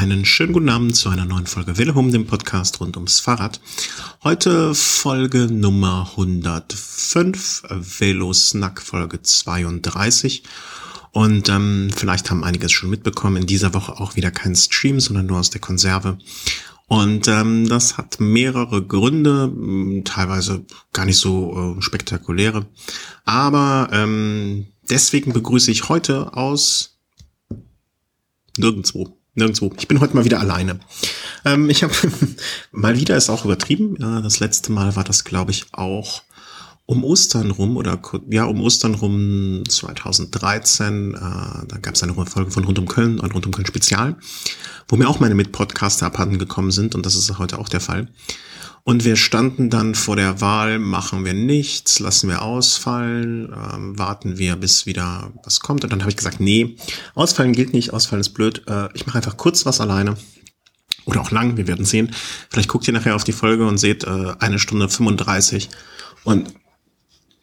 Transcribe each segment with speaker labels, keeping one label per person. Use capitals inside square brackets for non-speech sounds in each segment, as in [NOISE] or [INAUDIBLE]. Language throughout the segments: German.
Speaker 1: Einen schönen guten Abend zu einer neuen Folge Willehum, dem Podcast rund ums Fahrrad. Heute Folge Nummer 105, Velo Snack Folge 32. Und ähm, vielleicht haben einiges schon mitbekommen, in dieser Woche auch wieder kein Stream, sondern nur aus der Konserve. Und ähm, das hat mehrere Gründe, teilweise gar nicht so äh, spektakuläre. Aber ähm, deswegen begrüße ich heute aus nirgendwo Nirgendwo. Ich bin heute mal wieder alleine. Ähm, ich habe [LAUGHS] mal wieder ist auch übertrieben. Das letzte Mal war das, glaube ich, auch um Ostern rum oder ja um Ostern rum 2013. Äh, da gab es eine Folge von Rund um Köln, ein Rund um Köln Spezial, wo mir auch meine Mitpodcaster abhanden gekommen sind und das ist heute auch der Fall. Und wir standen dann vor der Wahl, machen wir nichts, lassen wir ausfallen, ähm, warten wir, bis wieder was kommt. Und dann habe ich gesagt, nee, ausfallen gilt nicht, ausfallen ist blöd. Äh, ich mache einfach kurz was alleine. Oder auch lang, wir werden sehen. Vielleicht guckt ihr nachher auf die Folge und seht äh, eine Stunde 35. Und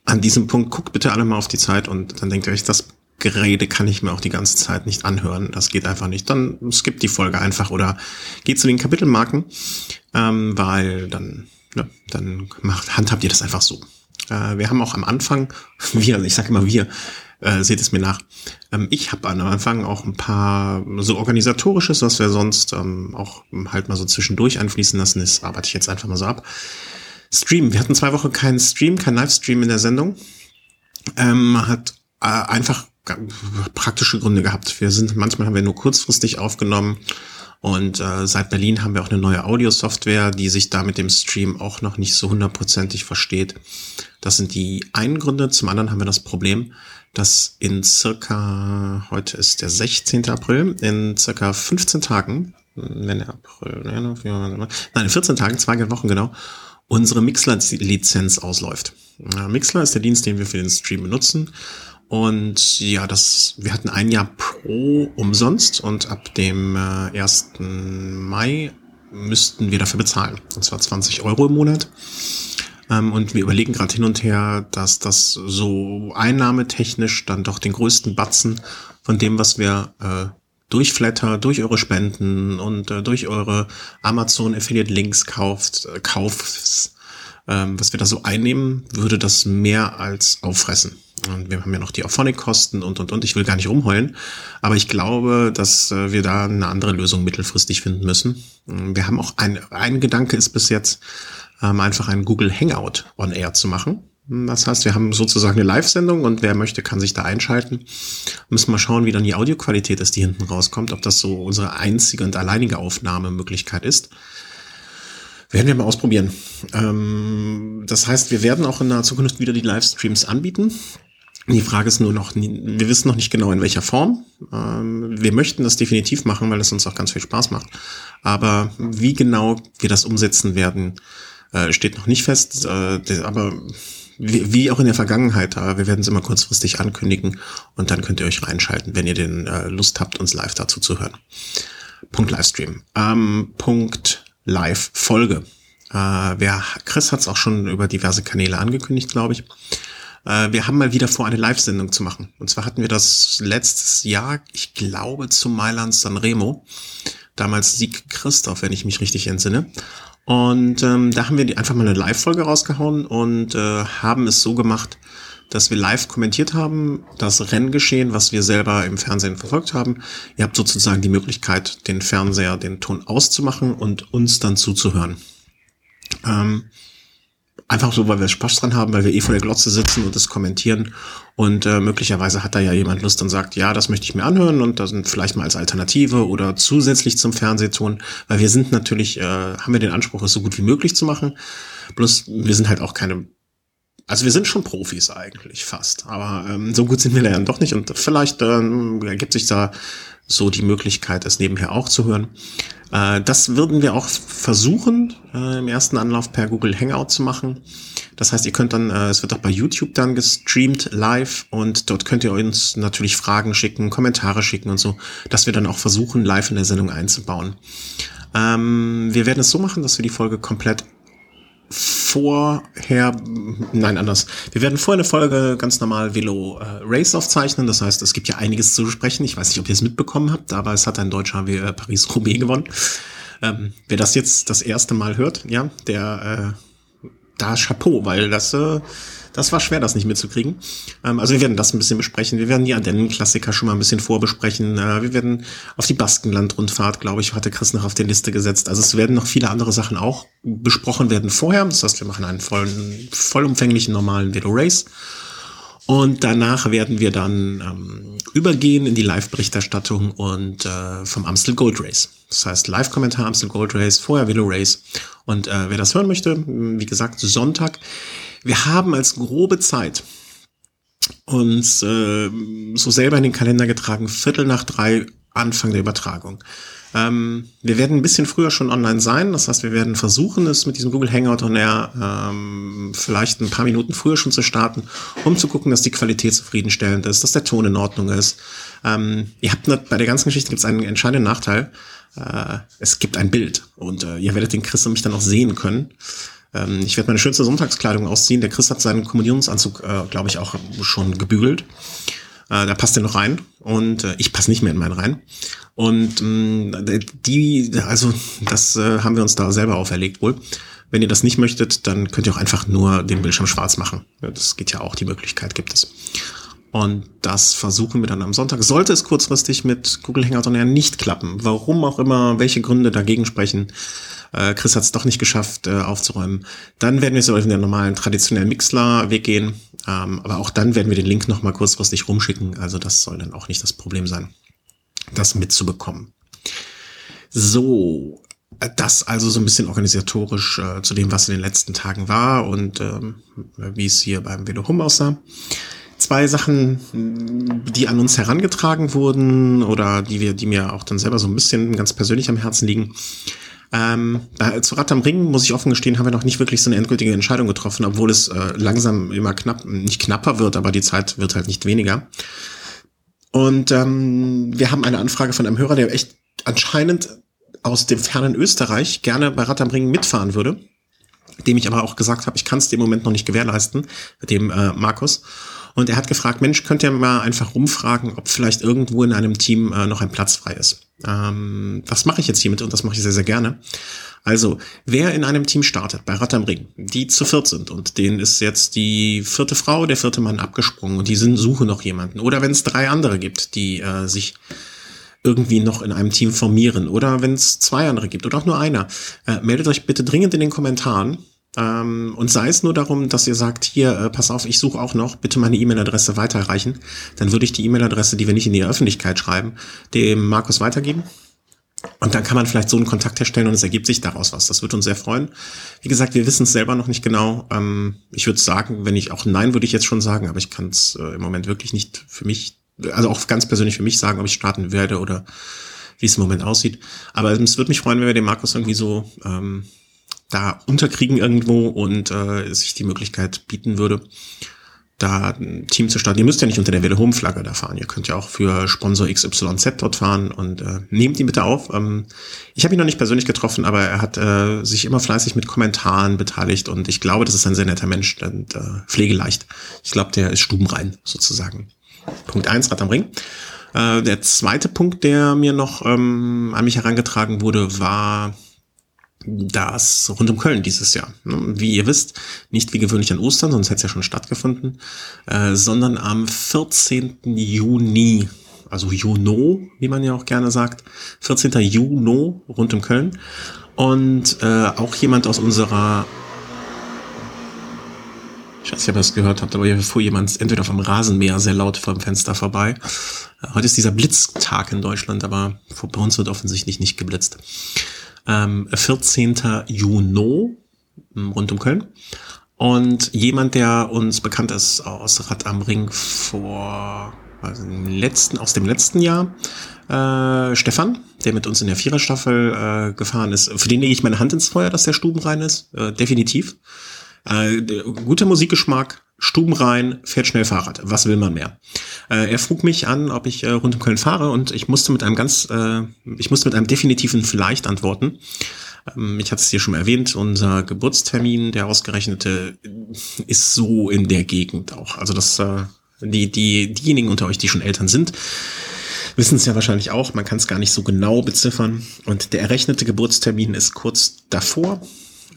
Speaker 1: an diesem Punkt guckt bitte alle mal auf die Zeit und dann denkt ihr euch, das Gerede kann ich mir auch die ganze Zeit nicht anhören. Das geht einfach nicht. Dann skippt die Folge einfach oder geht zu den Kapitelmarken, ähm, weil dann, ne, dann macht, handhabt ihr das einfach so. Äh, wir haben auch am Anfang, [LAUGHS] wir, ich sage immer wir, äh, seht es mir nach. Ähm, ich habe am Anfang auch ein paar so organisatorisches, was wir sonst ähm, auch halt mal so zwischendurch einfließen lassen, das arbeite ich jetzt einfach mal so ab. Stream. Wir hatten zwei Wochen keinen Stream, kein Livestream in der Sendung. Ähm, hat äh, einfach praktische Gründe gehabt. Wir sind, manchmal haben wir nur kurzfristig aufgenommen und äh, seit Berlin haben wir auch eine neue Audio-Software, die sich da mit dem Stream auch noch nicht so hundertprozentig versteht. Das sind die einen Gründe. Zum anderen haben wir das Problem, dass in circa, heute ist der 16. April, in circa 15 Tagen, wenn der April, nein, in 14 Tagen, zwei Wochen genau, unsere Mixler-Lizenz ausläuft. Mixler ist der Dienst, den wir für den Stream benutzen. Und ja, das, wir hatten ein Jahr pro umsonst und ab dem äh, 1. Mai müssten wir dafür bezahlen. Und zwar 20 Euro im Monat. Ähm, und wir überlegen gerade hin und her, dass das so einnahmetechnisch dann doch den größten Batzen von dem, was wir äh, durch Flatter, durch eure Spenden und äh, durch eure Amazon Affiliate Links kauft, äh, kauft, ähm, was wir da so einnehmen, würde das mehr als auffressen. Und wir haben ja noch die Auphonic-Kosten und, und, und. Ich will gar nicht rumheulen. Aber ich glaube, dass äh, wir da eine andere Lösung mittelfristig finden müssen. Ähm, wir haben auch ein, ein Gedanke ist bis jetzt, ähm, einfach einen Google Hangout on Air zu machen. Das heißt, wir haben sozusagen eine Live-Sendung und wer möchte, kann sich da einschalten. Müssen mal schauen, wie dann die Audioqualität ist, die hinten rauskommt, ob das so unsere einzige und alleinige Aufnahmemöglichkeit ist. Werden wir mal ausprobieren. Ähm, das heißt, wir werden auch in der Zukunft wieder die Livestreams anbieten. Die Frage ist nur noch, wir wissen noch nicht genau in welcher Form. Ähm, wir möchten das definitiv machen, weil es uns auch ganz viel Spaß macht. Aber wie genau wir das umsetzen werden, äh, steht noch nicht fest. Äh, aber wie auch in der Vergangenheit, wir werden es immer kurzfristig ankündigen und dann könnt ihr euch reinschalten, wenn ihr den äh, Lust habt, uns live dazu zu hören. Punkt Livestream. Ähm, Punkt Live-Folge. Chris hat es auch schon über diverse Kanäle angekündigt, glaube ich. Äh, wir haben mal wieder vor, eine Live-Sendung zu machen. Und zwar hatten wir das letztes Jahr, ich glaube, zu Mailand Sanremo. Damals Sieg Christoph, wenn ich mich richtig entsinne. Und ähm, da haben wir einfach mal eine Live-Folge rausgehauen und äh, haben es so gemacht, dass wir live kommentiert haben, das Renngeschehen, was wir selber im Fernsehen verfolgt haben. Ihr habt sozusagen die Möglichkeit, den Fernseher, den Ton auszumachen und uns dann zuzuhören. Ähm, Einfach so, weil wir Spaß dran haben, weil wir eh vor der Glotze sitzen und das kommentieren. Und äh, möglicherweise hat da ja jemand Lust und sagt, ja, das möchte ich mir anhören und das vielleicht mal als Alternative oder zusätzlich zum Fernsehton. Weil wir sind natürlich, äh, haben wir den Anspruch, es so gut wie möglich zu machen. Bloß wir sind halt auch keine also wir sind schon Profis eigentlich fast, aber ähm, so gut sind wir dann doch nicht und vielleicht ähm, ergibt sich da so die Möglichkeit, es nebenher auch zu hören. Äh, das würden wir auch versuchen, äh, im ersten Anlauf per Google Hangout zu machen. Das heißt, ihr könnt dann, äh, es wird auch bei YouTube dann gestreamt live und dort könnt ihr uns natürlich Fragen schicken, Kommentare schicken und so, dass wir dann auch versuchen, live in der Sendung einzubauen. Ähm, wir werden es so machen, dass wir die Folge komplett vorher, nein, anders. Wir werden vorher eine Folge ganz normal Velo äh, Race aufzeichnen. Das heißt, es gibt ja einiges zu besprechen. Ich weiß nicht, ob ihr es mitbekommen habt, aber es hat ein Deutscher wie äh, Paris-Roubaix gewonnen. Ähm, wer das jetzt das erste Mal hört, ja, der äh, da Chapeau, weil das äh, das war schwer, das nicht mitzukriegen. Ähm, also wir werden das ein bisschen besprechen. Wir werden die Ardennen-Klassiker schon mal ein bisschen vorbesprechen. Äh, wir werden auf die Baskenland-Rundfahrt, glaube ich, hatte Chris noch auf die Liste gesetzt. Also es werden noch viele andere Sachen auch besprochen werden vorher. Das heißt, wir machen einen vollen, vollumfänglichen normalen Velo Race. Und danach werden wir dann ähm, übergehen in die Live-Berichterstattung und äh, vom Amstel Gold Race. Das heißt Live-Kommentar Amstel Gold Race, vorher Velo Race. Und äh, wer das hören möchte, wie gesagt, Sonntag. Wir haben als grobe Zeit uns äh, so selber in den Kalender getragen, Viertel nach drei Anfang der Übertragung. Ähm, wir werden ein bisschen früher schon online sein. Das heißt, wir werden versuchen, es mit diesem Google Hangout on Air ähm, vielleicht ein paar Minuten früher schon zu starten, um zu gucken, dass die Qualität zufriedenstellend ist, dass der Ton in Ordnung ist. Ähm, ihr habt nicht, bei der ganzen Geschichte gibt es einen entscheidenden Nachteil. Äh, es gibt ein Bild und äh, ihr werdet den Chris und mich dann auch sehen können. Ähm, ich werde meine schönste Sonntagskleidung ausziehen. Der Chris hat seinen Kommunionsanzug, äh, glaube ich, auch schon gebügelt. Äh, da passt er noch rein und äh, ich passe nicht mehr in meinen rein. Und äh, die, also das äh, haben wir uns da selber auferlegt wohl. Wenn ihr das nicht möchtet, dann könnt ihr auch einfach nur den Bildschirm schwarz machen. Ja, das geht ja auch, die Möglichkeit gibt es. Und das versuchen wir dann am Sonntag. Sollte es kurzfristig mit Google Hangout on Air nicht klappen, warum auch immer, welche Gründe dagegen sprechen, äh, Chris hat es doch nicht geschafft äh, aufzuräumen. Dann werden wir so in den normalen traditionellen Mixler-Weg gehen. Ähm, aber auch dann werden wir den Link nochmal kurzfristig rumschicken. Also das soll dann auch nicht das Problem sein, das mitzubekommen. So, das also so ein bisschen organisatorisch äh, zu dem, was in den letzten Tagen war und ähm, wie es hier beim Velo aussah. Zwei Sachen, die an uns herangetragen wurden oder die wir, die mir auch dann selber so ein bisschen ganz persönlich am Herzen liegen. Ähm, zu Rad am Ring, muss ich offen gestehen, haben wir noch nicht wirklich so eine endgültige Entscheidung getroffen, obwohl es äh, langsam immer knapp, nicht knapper wird, aber die Zeit wird halt nicht weniger. Und ähm, wir haben eine Anfrage von einem Hörer, der echt anscheinend aus dem fernen Österreich gerne bei Rad am Ring mitfahren würde, dem ich aber auch gesagt habe, ich kann es dem Moment noch nicht gewährleisten, dem äh, Markus. Und er hat gefragt, Mensch, könnt ihr mal einfach rumfragen, ob vielleicht irgendwo in einem Team äh, noch ein Platz frei ist. Ähm, was mache ich jetzt hiermit? Und das mache ich sehr, sehr gerne. Also, wer in einem Team startet, bei Rad am Ring, die zu viert sind und denen ist jetzt die vierte Frau, der vierte Mann abgesprungen und die sind suche noch jemanden. Oder wenn es drei andere gibt, die äh, sich irgendwie noch in einem Team formieren. Oder wenn es zwei andere gibt oder auch nur einer. Äh, meldet euch bitte dringend in den Kommentaren ähm, und sei es nur darum, dass ihr sagt, hier, äh, pass auf, ich suche auch noch, bitte meine E-Mail-Adresse weiterreichen. Dann würde ich die E-Mail-Adresse, die wir nicht in die Öffentlichkeit schreiben, dem Markus weitergeben. Und dann kann man vielleicht so einen Kontakt herstellen und es ergibt sich daraus was. Das würde uns sehr freuen. Wie gesagt, wir wissen es selber noch nicht genau. Ähm, ich würde sagen, wenn ich auch Nein würde ich jetzt schon sagen, aber ich kann es äh, im Moment wirklich nicht für mich, also auch ganz persönlich für mich sagen, ob ich starten werde oder wie es im Moment aussieht. Aber es würde mich freuen, wenn wir dem Markus irgendwie so ähm, da unterkriegen irgendwo und äh, sich die Möglichkeit bieten würde, da ein Team zu starten. Ihr müsst ja nicht unter der Welle Home Flagge da fahren. Ihr könnt ja auch für Sponsor XYZ dort fahren und äh, nehmt ihn bitte auf. Ähm, ich habe ihn noch nicht persönlich getroffen, aber er hat äh, sich immer fleißig mit Kommentaren beteiligt und ich glaube, das ist ein sehr netter Mensch und äh, pflegeleicht. Ich glaube, der ist stubenrein sozusagen. Punkt eins Rad am Ring. Äh, der zweite Punkt, der mir noch ähm, an mich herangetragen wurde, war das rund um Köln dieses Jahr. Ne? Wie ihr wisst, nicht wie gewöhnlich an Ostern, sonst hätte es ja schon stattgefunden, äh, sondern am 14. Juni, also Juno, wie man ja auch gerne sagt, 14. Juno rund um Köln. Und äh, auch jemand aus unserer ich weiß nicht, ob ihr das gehört habt, aber hier fuhr jemand entweder vom Rasenmäher sehr laut vor dem Fenster vorbei. Äh, heute ist dieser Blitztag in Deutschland, aber bei uns wird offensichtlich nicht geblitzt ähm, 14. Juni hm, rund um Köln. Und jemand, der uns bekannt ist aus Rad am Ring vor also letzten, aus dem letzten Jahr, äh, Stefan, der mit uns in der Viererstaffel äh, gefahren ist. Für den lege ich meine Hand ins Feuer, dass der stubenrein ist. Äh, definitiv. Äh, guter Musikgeschmack, stubenrein, fährt schnell Fahrrad. Was will man mehr? Äh, er frug mich an, ob ich äh, rund um Köln fahre und ich musste mit einem ganz, äh, ich musste mit einem definitiven Vielleicht antworten. Ähm, ich hatte es dir schon erwähnt, unser Geburtstermin, der ausgerechnete, ist so in der Gegend auch. Also das, äh, die, die, diejenigen unter euch, die schon Eltern sind, wissen es ja wahrscheinlich auch, man kann es gar nicht so genau beziffern. Und der errechnete Geburtstermin ist kurz davor.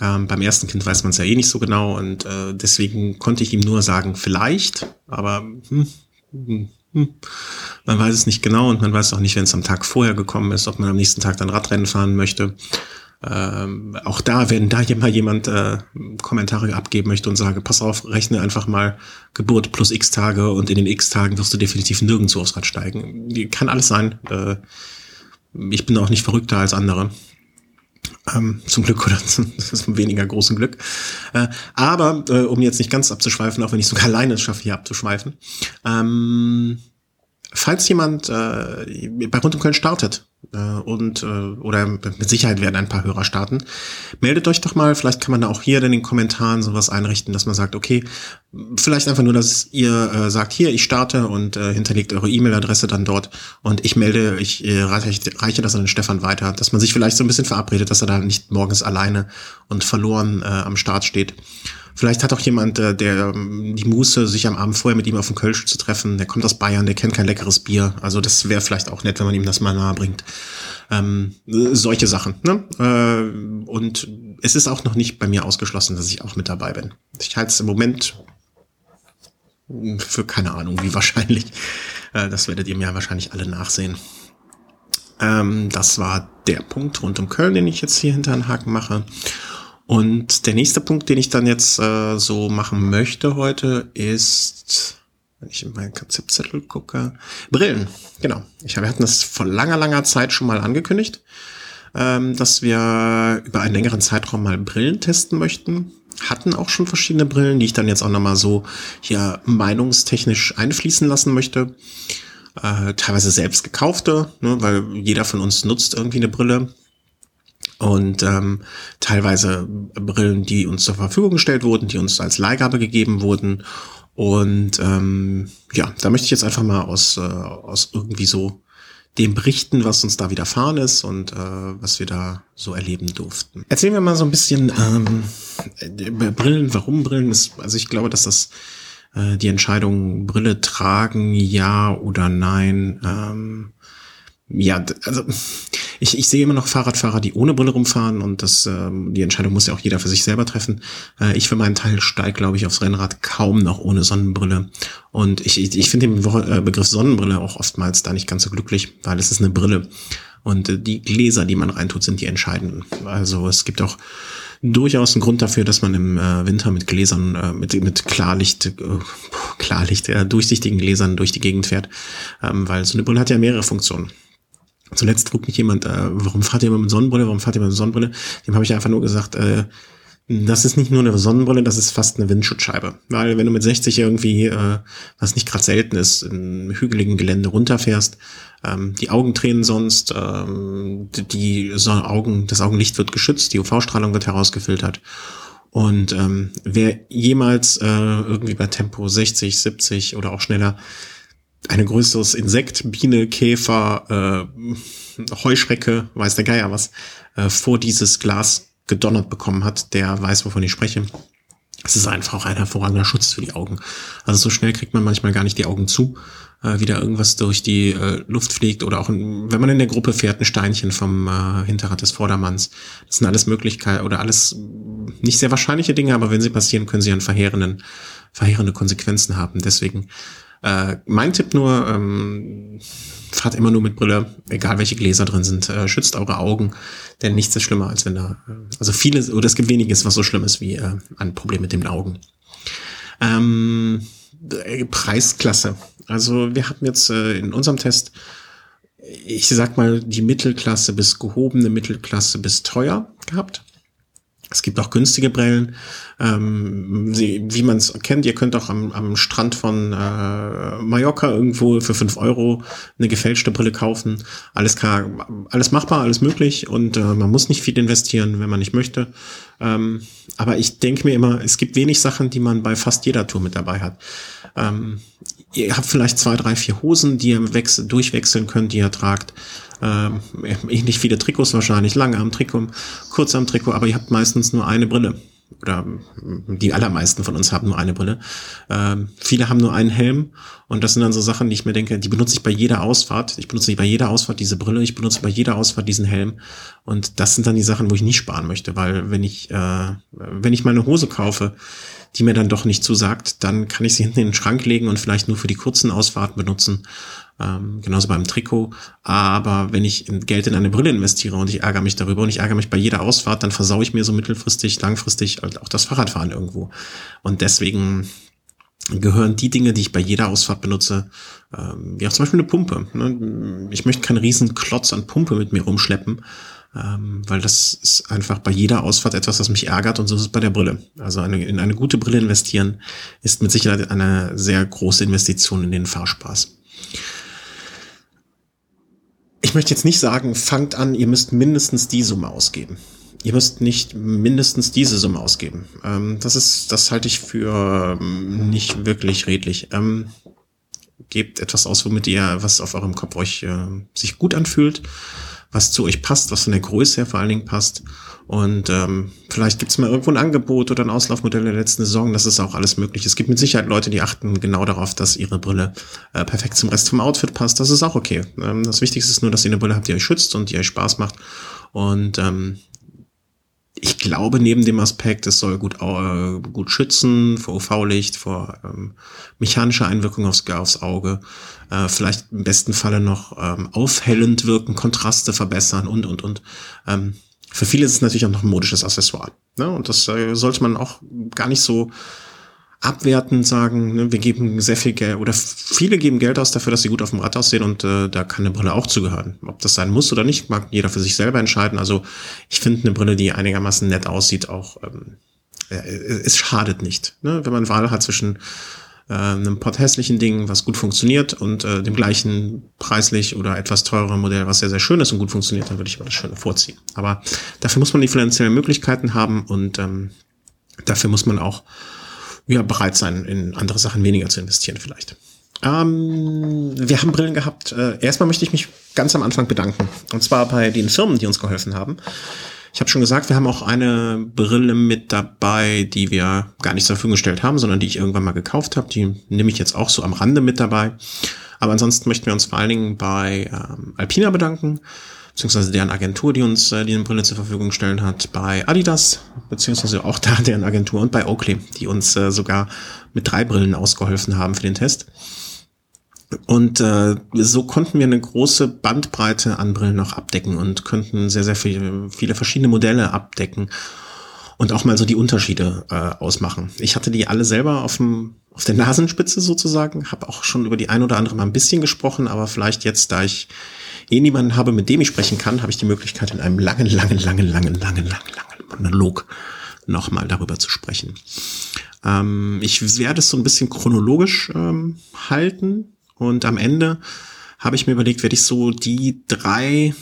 Speaker 1: Ähm, beim ersten Kind weiß man es ja eh nicht so genau und äh, deswegen konnte ich ihm nur sagen, vielleicht, aber hm, hm, hm, man weiß es nicht genau und man weiß auch nicht, wenn es am Tag vorher gekommen ist, ob man am nächsten Tag dann Radrennen fahren möchte. Ähm, auch da, wenn da mal jemand äh, Kommentare abgeben möchte und sage, pass auf, rechne einfach mal Geburt plus x Tage und in den x Tagen wirst du definitiv nirgendwo aufs Rad steigen. Kann alles sein. Äh, ich bin auch nicht verrückter als andere. Ähm, zum Glück oder [LAUGHS] zum, zum weniger großen Glück. Äh, aber äh, um jetzt nicht ganz abzuschweifen, auch wenn ich sogar alleine es schaffe, hier abzuschweifen, ähm, falls jemand äh, bei Rund um Köln startet und äh, oder mit Sicherheit werden ein paar Hörer starten, meldet euch doch mal. Vielleicht kann man da auch hier in den Kommentaren sowas einrichten, dass man sagt, okay, vielleicht einfach nur, dass ihr äh, sagt, hier, ich starte und äh, hinterlegt eure E-Mail-Adresse dann dort und ich melde, ich äh, reiche, reiche das an den Stefan weiter, dass man sich vielleicht so ein bisschen verabredet, dass er da nicht morgens alleine und verloren äh, am Start steht. Vielleicht hat auch jemand, äh, der ähm, die Muße, sich am Abend vorher mit ihm auf dem Kölsch zu treffen. Der kommt aus Bayern, der kennt kein leckeres Bier. Also das wäre vielleicht auch nett, wenn man ihm das mal nahe bringt. Ähm, solche Sachen. Ne? Äh, und es ist auch noch nicht bei mir ausgeschlossen, dass ich auch mit dabei bin. Ich halte es im Moment für keine Ahnung, wie wahrscheinlich. [LAUGHS] Äh, das werdet ihr mir wahrscheinlich alle nachsehen. Ähm, das war der Punkt rund um Köln, den ich jetzt hier hinter den Haken mache. Und der nächste Punkt, den ich dann jetzt äh, so machen möchte heute, ist, wenn ich in meinen Konzeptzettel gucke, Brillen. Genau. Ich, wir hatten das vor langer, langer Zeit schon mal angekündigt, ähm, dass wir über einen längeren Zeitraum mal Brillen testen möchten. Hatten auch schon verschiedene Brillen, die ich dann jetzt auch nochmal so hier meinungstechnisch einfließen lassen möchte. Äh, teilweise selbst gekaufte, ne, weil jeder von uns nutzt irgendwie eine Brille und ähm, teilweise Brillen, die uns zur Verfügung gestellt wurden, die uns als Leihgabe gegeben wurden. Und ähm, ja, da möchte ich jetzt einfach mal aus, äh, aus irgendwie so dem berichten, was uns da widerfahren ist und äh, was wir da so erleben durften. Erzählen wir mal so ein bisschen ähm, über Brillen, warum Brillen ist. Also ich glaube, dass das äh, die Entscheidung Brille tragen, ja oder nein, ähm, ja, also ich, ich sehe immer noch Fahrradfahrer, die ohne Brille rumfahren und das, ähm, die Entscheidung muss ja auch jeder für sich selber treffen. Äh, ich für meinen Teil steige, glaube ich, aufs Rennrad kaum noch ohne Sonnenbrille. Und ich, ich, ich finde den äh, Begriff Sonnenbrille auch oftmals da nicht ganz so glücklich, weil es ist eine Brille. Und äh, die Gläser, die man reintut, sind die entscheidenden. Also es gibt auch durchaus einen Grund dafür, dass man im äh, Winter mit Gläsern, äh, mit, mit Klarlicht, äh, Klarlicht, äh, durchsichtigen Gläsern durch die Gegend fährt. Ähm, weil so eine Brille hat ja mehrere Funktionen. Zuletzt frug mich jemand, äh, warum fahrt ihr immer mit Sonnenbrille, warum fahrt ihr mit Sonnenbrille? Dem habe ich einfach nur gesagt, äh, das ist nicht nur eine Sonnenbrille, das ist fast eine Windschutzscheibe. Weil wenn du mit 60 irgendwie, äh, was nicht gerade selten ist, in hügeligen Gelände runterfährst, ähm, die Augen tränen sonst, ähm, die so Augen, das Augenlicht wird geschützt, die UV-Strahlung wird herausgefiltert. Und ähm, wer jemals äh, irgendwie bei Tempo 60, 70 oder auch schneller ein größeres Insekt, Biene, Käfer, äh, Heuschrecke, weiß der Geier was, äh, vor dieses Glas gedonnert bekommen hat, der weiß, wovon ich spreche. Es ist einfach auch ein hervorragender Schutz für die Augen. Also so schnell kriegt man manchmal gar nicht die Augen zu, äh, wie da irgendwas durch die äh, Luft fliegt oder auch, in, wenn man in der Gruppe fährt, ein Steinchen vom äh, Hinterrad des Vordermanns. Das sind alles Möglichkeiten oder alles nicht sehr wahrscheinliche Dinge, aber wenn sie passieren, können sie einen verheerenden, verheerende Konsequenzen haben. Deswegen äh, mein Tipp nur, ähm, fahrt immer nur mit Brille, egal welche Gläser drin sind. Äh, schützt eure Augen, denn nichts ist schlimmer, als wenn da, äh, also vieles, oder es gibt weniges, was so schlimm ist wie äh, ein Problem mit den Augen. Ähm, äh, Preisklasse. Also wir hatten jetzt äh, in unserem Test, ich sag mal, die Mittelklasse bis gehobene Mittelklasse bis teuer gehabt. Es gibt auch günstige Brillen, ähm, wie man es kennt. Ihr könnt auch am, am Strand von äh, Mallorca irgendwo für fünf Euro eine gefälschte Brille kaufen. Alles klar, alles machbar, alles möglich und äh, man muss nicht viel investieren, wenn man nicht möchte. Ähm, aber ich denke mir immer, es gibt wenig Sachen, die man bei fast jeder Tour mit dabei hat. Ähm, ihr habt vielleicht zwei, drei, vier Hosen, die ihr wechsel, durchwechseln könnt, die ihr tragt. Ähm, ähnlich viele Trikots wahrscheinlich, lange am Trikot, kurz am Trikot, aber ihr habt meistens nur eine Brille oder die allermeisten von uns haben nur eine Brille. Ähm, viele haben nur einen Helm und das sind dann so Sachen, die ich mir denke, die benutze ich bei jeder Ausfahrt. Ich benutze bei jeder Ausfahrt diese Brille, ich benutze bei jeder Ausfahrt diesen Helm und das sind dann die Sachen, wo ich nicht sparen möchte, weil wenn ich äh, wenn ich mal eine Hose kaufe, die mir dann doch nicht zusagt, dann kann ich sie hinten in den Schrank legen und vielleicht nur für die kurzen Ausfahrten benutzen ähm, genauso beim Trikot. Aber wenn ich Geld in eine Brille investiere und ich ärgere mich darüber und ich ärgere mich bei jeder Ausfahrt, dann versau ich mir so mittelfristig, langfristig halt auch das Fahrradfahren irgendwo. Und deswegen gehören die Dinge, die ich bei jeder Ausfahrt benutze, ähm, wie auch zum Beispiel eine Pumpe. Ne? Ich möchte keinen riesen Klotz an Pumpe mit mir rumschleppen, ähm, weil das ist einfach bei jeder Ausfahrt etwas, was mich ärgert und so ist es bei der Brille. Also eine, in eine gute Brille investieren ist mit Sicherheit eine sehr große Investition in den Fahrspaß. Ich möchte jetzt nicht sagen, fangt an, ihr müsst mindestens die Summe ausgeben. Ihr müsst nicht mindestens diese Summe ausgeben. Ähm, das ist, das halte ich für ähm, nicht wirklich redlich. Ähm, gebt etwas aus, womit ihr, was auf eurem Kopf euch äh, sich gut anfühlt, was zu euch passt, was von der Größe her vor allen Dingen passt und ähm, vielleicht gibt es mal irgendwo ein Angebot oder ein Auslaufmodell der letzten Saison. Das ist auch alles möglich. Es gibt mit Sicherheit Leute, die achten genau darauf, dass ihre Brille äh, perfekt zum Rest vom Outfit passt. Das ist auch okay. Ähm, das Wichtigste ist nur, dass ihr eine Brille habt, die euch schützt und die euch Spaß macht. Und ähm, ich glaube, neben dem Aspekt, es soll gut, äh, gut schützen vor UV-Licht, vor ähm, mechanischer Einwirkung aufs, aufs Auge, äh, vielleicht im besten Falle noch ähm, aufhellend wirken, Kontraste verbessern und, und, und. Ähm, für viele ist es natürlich auch noch ein modisches Accessoire. Ne? Und das äh, sollte man auch gar nicht so abwertend sagen, ne? wir geben sehr viel Geld oder viele geben Geld aus dafür, dass sie gut auf dem Rad aussehen und äh, da kann eine Brille auch zugehören. Ob das sein muss oder nicht, mag jeder für sich selber entscheiden. Also ich finde eine Brille, die einigermaßen nett aussieht, auch ähm, äh, es schadet nicht. Ne? Wenn man Wahl hat zwischen äh, einem hässlichen Ding, was gut funktioniert und äh, dem gleichen preislich oder etwas teureren Modell, was sehr, sehr schön ist und gut funktioniert, dann würde ich mal das Schöne vorziehen. Aber dafür muss man die finanziellen Möglichkeiten haben und ähm, dafür muss man auch ja, bereit sein, in andere Sachen weniger zu investieren vielleicht. Ähm, wir haben Brillen gehabt. Äh, erstmal möchte ich mich ganz am Anfang bedanken. Und zwar bei den Firmen, die uns geholfen haben. Ich habe schon gesagt, wir haben auch eine Brille mit dabei, die wir gar nicht zur Verfügung gestellt haben, sondern die ich irgendwann mal gekauft habe. Die nehme ich jetzt auch so am Rande mit dabei. Aber ansonsten möchten wir uns vor allen Dingen bei ähm, Alpina bedanken, beziehungsweise deren Agentur, die uns äh, diese Brille zur Verfügung gestellt hat, bei Adidas, beziehungsweise auch da [LAUGHS] deren Agentur und bei Oakley, die uns äh, sogar mit drei Brillen ausgeholfen haben für den Test. Und äh, so konnten wir eine große Bandbreite an Brillen noch abdecken und könnten sehr, sehr viel, viele verschiedene Modelle abdecken und auch mal so die Unterschiede äh, ausmachen. Ich hatte die alle selber auf, dem, auf der Nasenspitze sozusagen, habe auch schon über die ein oder andere mal ein bisschen gesprochen, aber vielleicht jetzt, da ich eh niemanden habe, mit dem ich sprechen kann, habe ich die Möglichkeit, in einem langen, langen, langen, langen, langen, langen, langen Monolog nochmal darüber zu sprechen. Ähm, ich werde es so ein bisschen chronologisch ähm, halten, und am Ende habe ich mir überlegt, werde ich so die drei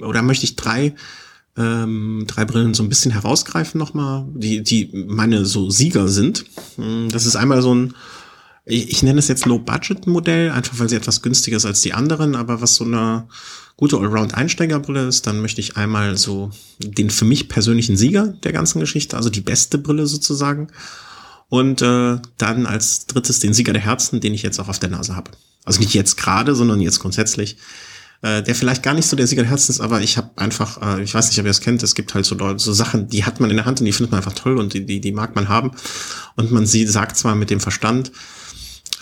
Speaker 1: oder möchte ich drei ähm, drei Brillen so ein bisschen herausgreifen nochmal, die, die meine so Sieger sind. Hm, das ist einmal so ein, ich, ich nenne es jetzt Low-Budget-Modell, einfach weil sie etwas günstiger ist als die anderen, aber was so eine gute Allround-Einsteigerbrille ist, dann möchte ich einmal so den für mich persönlichen Sieger der ganzen Geschichte, also die beste Brille sozusagen, und äh, dann als drittes den Sieger der Herzen, den ich jetzt auch auf der Nase habe. Also nicht jetzt gerade, sondern jetzt grundsätzlich. Äh, der vielleicht gar nicht so der Sieger der Herzen ist, aber ich habe einfach, äh, ich weiß nicht, ob ihr es kennt, es gibt halt so, so Sachen, die hat man in der Hand und die findet man einfach toll und die, die, die mag man haben. Und man sie sagt zwar mit dem Verstand,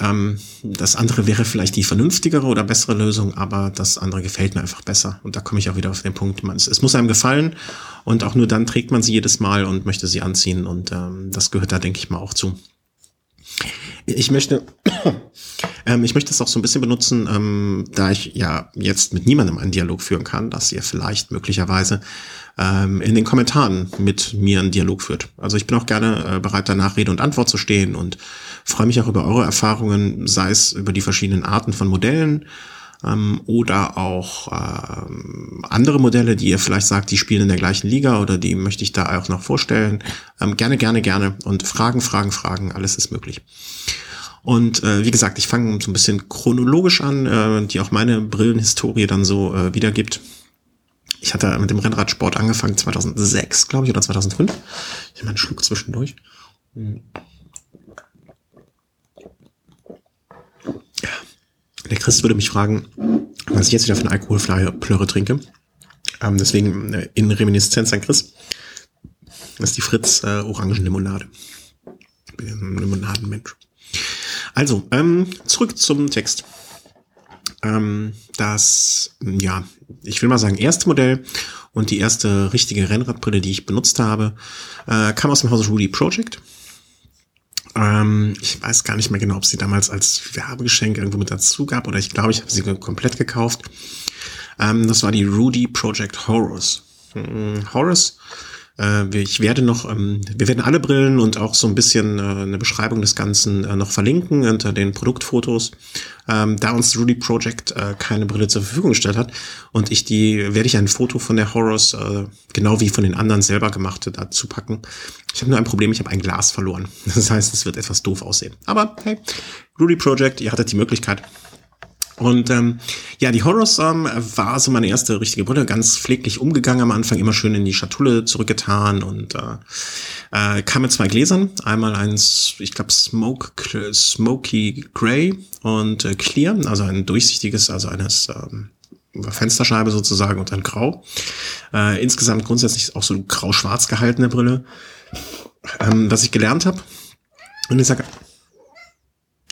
Speaker 1: ähm, das andere wäre vielleicht die vernünftigere oder bessere Lösung, aber das andere gefällt mir einfach besser. Und da komme ich auch wieder auf den Punkt. Man, es, es, muss einem gefallen und auch nur dann trägt man sie jedes Mal und möchte sie anziehen. Und ähm, das gehört da, denke ich mal, auch zu. Ich möchte, [COUGHS] ähm, ich möchte es auch so ein bisschen benutzen, ähm, da ich ja jetzt mit niemandem einen Dialog führen kann, dass ihr vielleicht möglicherweise ähm, in den Kommentaren mit mir einen Dialog führt. Also ich bin auch gerne äh, bereit, danach Rede und Antwort zu stehen und freue mich auch über eure Erfahrungen, sei es über die verschiedenen Arten von Modellen ähm, oder auch ähm, andere Modelle, die ihr vielleicht sagt, die spielen in der gleichen Liga oder die möchte ich da auch noch vorstellen. Ähm, gerne, gerne, gerne. Und Fragen, Fragen, Fragen, alles ist möglich. Und äh, wie gesagt, ich fange so ein bisschen chronologisch an, äh, die auch meine Brillenhistorie dann so äh, wiedergibt. Ich hatte mit dem Rennradsport angefangen 2006, glaube ich, oder 2005. Ich habe einen Schluck zwischendurch. Hm. Der Chris würde mich fragen, was ich jetzt wieder für eine Alkoholplörre trinke. Ähm, deswegen äh, in Reminiszenz an Chris. Das ist die Fritz äh, Orangenlimonade. Bin ein Limonadenmensch. Also, ähm, zurück zum Text. Ähm, das, ja, ich will mal sagen, erste Modell und die erste richtige Rennradbrille, die ich benutzt habe, äh, kam aus dem Hause Rudy Project. Ähm, ich weiß gar nicht mehr genau, ob sie damals als Werbegeschenk irgendwo mit dazu gab oder ich glaube, ich habe sie komplett gekauft. Ähm, das war die Rudy Project Horus. Hm, Horus ich werde noch, ähm, wir werden alle Brillen und auch so ein bisschen äh, eine Beschreibung des Ganzen äh, noch verlinken unter den Produktfotos. Ähm, da uns Rudy Project keine Brille zur Verfügung gestellt hat und ich die, werde ich ein Foto von der Horus, genau wie von den anderen selber gemachte, dazu packen. Ich habe nur ein Problem, ich habe ein Glas verloren. [LAUGHS] Das heißt, es wird etwas doof aussehen. Aber hey, Rudy Project, ihr hattet die Möglichkeit, und ähm, ja, die Horrors ähm, war so meine erste richtige Brille, ganz pfleglich umgegangen am Anfang, immer schön in die Schatulle zurückgetan und äh, äh, kam mit zwei Gläsern. Einmal eins, ich glaube, Smoke, Smoky Gray und äh, Clear, also ein durchsichtiges, also eines ähm, Fensterscheibe sozusagen und ein Grau. Äh, insgesamt grundsätzlich auch so grau-schwarz gehaltene Brille. Ähm, was ich gelernt habe, und ich sage,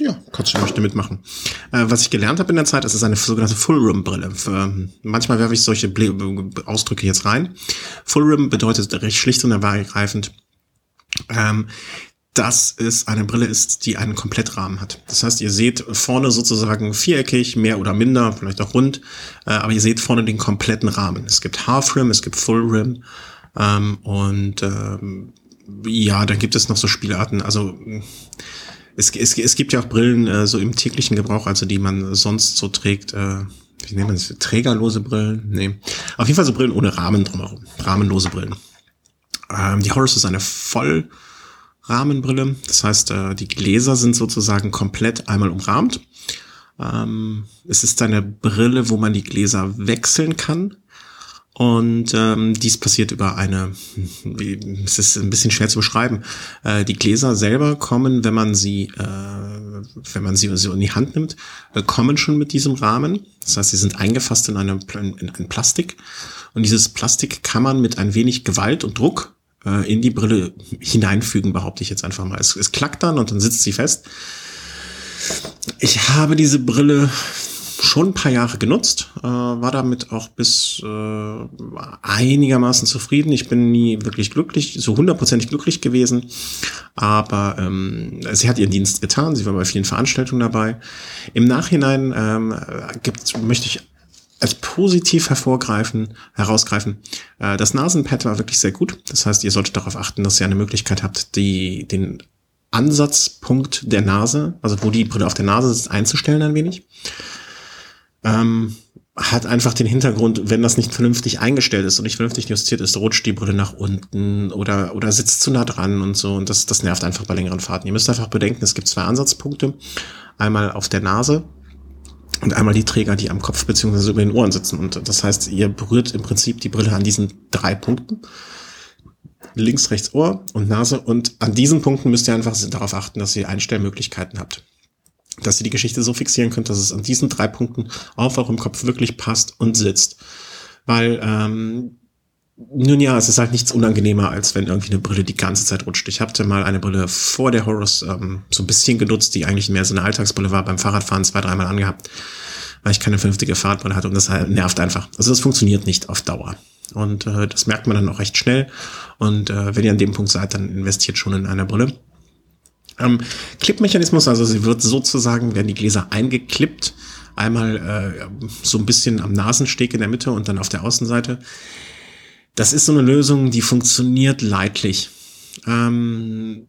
Speaker 1: ja, kannst du möchte mitmachen. Äh, was ich gelernt habe in der Zeit, ist es eine sogenannte Full-Rim-Brille. Manchmal werfe ich solche Ble Ausdrücke jetzt rein. Full-Rim bedeutet recht schlicht und ergreifend, ähm, dass es eine Brille ist, die einen Komplettrahmen hat. Das heißt, ihr seht vorne sozusagen viereckig, mehr oder minder, vielleicht auch rund, äh, aber ihr seht vorne den kompletten Rahmen. Es gibt Half-Rim, es gibt Full-Rim ähm, und ähm, ja, dann gibt es noch so Spielarten. Also es, es, es gibt ja auch Brillen äh, so im täglichen Gebrauch, also die man sonst so trägt. Äh, wie nennt man das? Trägerlose Brillen? Nee. Auf jeden Fall so Brillen ohne Rahmen drumherum. Rahmenlose Brillen. Ähm, die Horus ist eine Vollrahmenbrille. Das heißt, äh, die Gläser sind sozusagen komplett einmal umrahmt. Ähm, es ist eine Brille, wo man die Gläser wechseln kann. Und ähm, dies passiert über eine, es ist ein bisschen schwer zu beschreiben. Äh, die Gläser selber kommen, wenn man sie, äh, wenn man sie so in die Hand nimmt, äh, kommen schon mit diesem Rahmen. Das heißt, sie sind eingefasst in, einem, in ein Plastik. Und dieses Plastik kann man mit ein wenig Gewalt und Druck äh, in die Brille hineinfügen, behaupte ich jetzt einfach mal. Es, es klackt dann und dann sitzt sie fest. Ich habe diese Brille schon ein paar Jahre genutzt, äh, war damit auch bis äh, einigermaßen zufrieden. Ich bin nie wirklich glücklich, so hundertprozentig glücklich gewesen, aber ähm, sie hat ihren Dienst getan. Sie war bei vielen Veranstaltungen dabei. Im Nachhinein ähm, gibt, möchte ich als positiv hervorgreifen, herausgreifen. Äh, das Nasenpad war wirklich sehr gut. Das heißt, ihr solltet darauf achten, dass ihr eine Möglichkeit habt, die, den Ansatzpunkt der Nase, also wo die Brille auf der Nase sitzt, einzustellen ein wenig ähm, hat einfach den Hintergrund, wenn das nicht vernünftig eingestellt ist und nicht vernünftig justiert ist, rutscht die Brille nach unten oder, oder sitzt zu nah dran und so. Und das, das nervt einfach bei längeren Fahrten. Ihr müsst einfach bedenken, es gibt zwei Ansatzpunkte. Einmal auf der Nase und einmal die Träger, die am Kopf beziehungsweise über den Ohren sitzen. Und das heißt, ihr berührt im Prinzip die Brille an diesen drei Punkten. Links, rechts Ohr und Nase. Und an diesen Punkten müsst ihr einfach darauf achten, dass ihr Einstellmöglichkeiten habt dass ihr die Geschichte so fixieren könnt, dass es an diesen drei Punkten auf eurem Kopf wirklich passt und sitzt. Weil, ähm, nun ja, es ist halt nichts unangenehmer, als wenn irgendwie eine Brille die ganze Zeit rutscht. Ich hatte mal eine Brille vor der Horus ähm, so ein bisschen genutzt, die eigentlich mehr so eine Alltagsbrille war, beim Fahrradfahren zwei, dreimal angehabt, weil ich keine vernünftige Fahrtbrille hatte und das halt nervt einfach. Also das funktioniert nicht auf Dauer. Und äh, das merkt man dann auch recht schnell. Und äh, wenn ihr an dem Punkt seid, dann investiert schon in eine Brille. Ähm, Clipmechanismus, also sie wird sozusagen, werden die Gläser eingeklippt, einmal äh, so ein bisschen am Nasensteg in der Mitte und dann auf der Außenseite. Das ist so eine Lösung, die funktioniert leidlich. Ähm,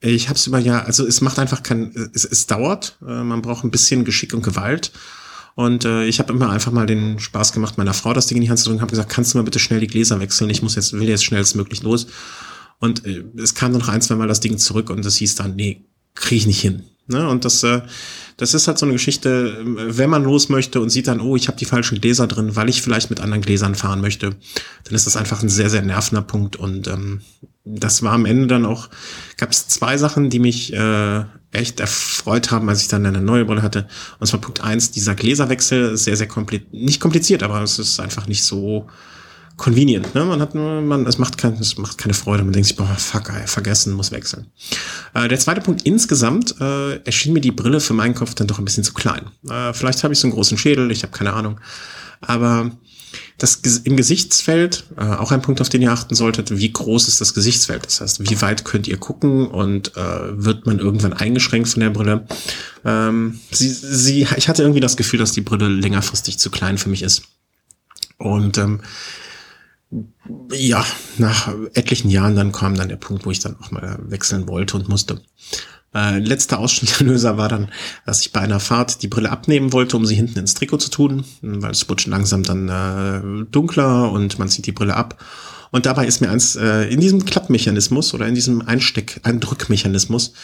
Speaker 1: ich habe es über ja, also es macht einfach kein, es, es dauert, äh, man braucht ein bisschen Geschick und Gewalt. Und äh, ich habe immer einfach mal den Spaß gemacht, meiner Frau das Ding in die Hand zu drücken, habe gesagt, kannst du mal bitte schnell die Gläser wechseln? Ich muss jetzt, will jetzt schnellstmöglich los. Und äh, es kam dann noch ein, zwei Mal das Ding zurück und es hieß dann, nee, kriege ich nicht hin. Ne? Und das, äh, das ist halt so eine Geschichte, wenn man los möchte und sieht dann, oh, ich habe die falschen Gläser drin, weil ich vielleicht mit anderen Gläsern fahren möchte, dann ist das einfach ein sehr, sehr nervender Punkt. Und ähm, das war am Ende dann auch, gab es zwei Sachen, die mich äh, echt erfreut haben, als ich dann eine neue Brille hatte. Und zwar Punkt eins, dieser Gläserwechsel ist sehr, sehr kompliziert, nicht kompliziert, aber es ist einfach nicht so convenient. Ne? Man hat nur, man, es macht, kein, es macht keine Freude. Man denkt sich, boah, fuck, ey, vergessen, muss wechseln. Äh, der zweite Punkt, insgesamt äh, erschien mir die Brille für meinen Kopf dann doch ein bisschen zu klein. Äh, vielleicht habe ich so einen großen Schädel, ich habe keine Ahnung. Aber das im Gesichtsfeld, äh, auch ein Punkt, auf den ihr achten solltet, wie groß ist das Gesichtsfeld? Das heißt, wie weit könnt ihr gucken und äh, wird man irgendwann eingeschränkt von der Brille? Ähm, sie, sie, ich hatte irgendwie das Gefühl, dass die Brille längerfristig zu klein für mich ist. Und ähm, ja, nach etlichen Jahren dann kam dann der Punkt, wo ich dann auch mal wechseln wollte und musste. Äh, letzter Ausschnittslöser war dann, dass ich bei einer Fahrt die Brille abnehmen wollte, um sie hinten ins Trikot zu tun, weil es wurde langsam dann äh, dunkler und man zieht die Brille ab. Und dabei ist mir eins, äh, in diesem Klappmechanismus oder in diesem Einsteck, Eindrückmechanismus,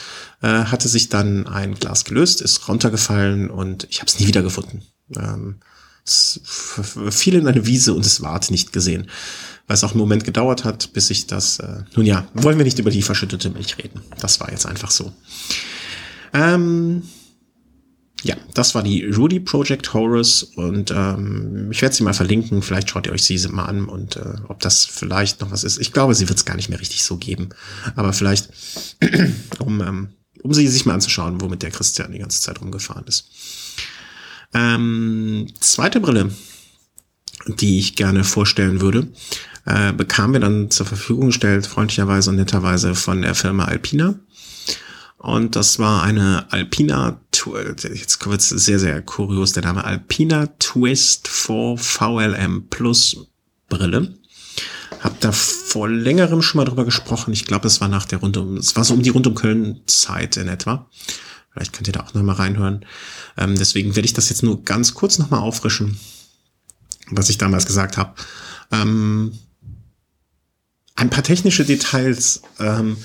Speaker 1: äh, hatte sich dann ein Glas gelöst, ist runtergefallen und ich habe es nie wieder gefunden. Ähm, es fiel in eine Wiese und es ward nicht gesehen. Weil es auch einen Moment gedauert hat, bis ich das, äh, nun ja, wollen wir nicht über die verschüttete Milch reden. Das war jetzt einfach so. Ähm, ja, das war die Rudy Project Horus und ähm, ich werde sie mal verlinken. Vielleicht schaut ihr euch sie mal an und äh, ob das vielleicht noch was ist. Ich glaube, sie wird es gar nicht mehr richtig so geben. Aber vielleicht, [CLEARS THROAT] um, ähm, um sie sich mal anzuschauen, womit der Christian die ganze Zeit rumgefahren ist. Ähm, zweite Brille, die ich gerne vorstellen würde, äh, bekamen wir dann zur Verfügung gestellt, freundlicherweise und netterweise von der Firma Alpina. Und das war eine Alpina, jetzt wird es sehr, sehr kurios, der Name Alpina Twist 4 VLM Plus Brille. Hab da vor längerem schon mal drüber gesprochen. Ich glaube, es war nach der Rund um, es war so um die Rund um Köln Zeit in etwa. Vielleicht könnt ihr da auch noch mal reinhören. Ähm, deswegen werde ich das jetzt nur ganz kurz noch mal auffrischen, was ich damals gesagt habe. Ähm, ein paar technische Details ähm,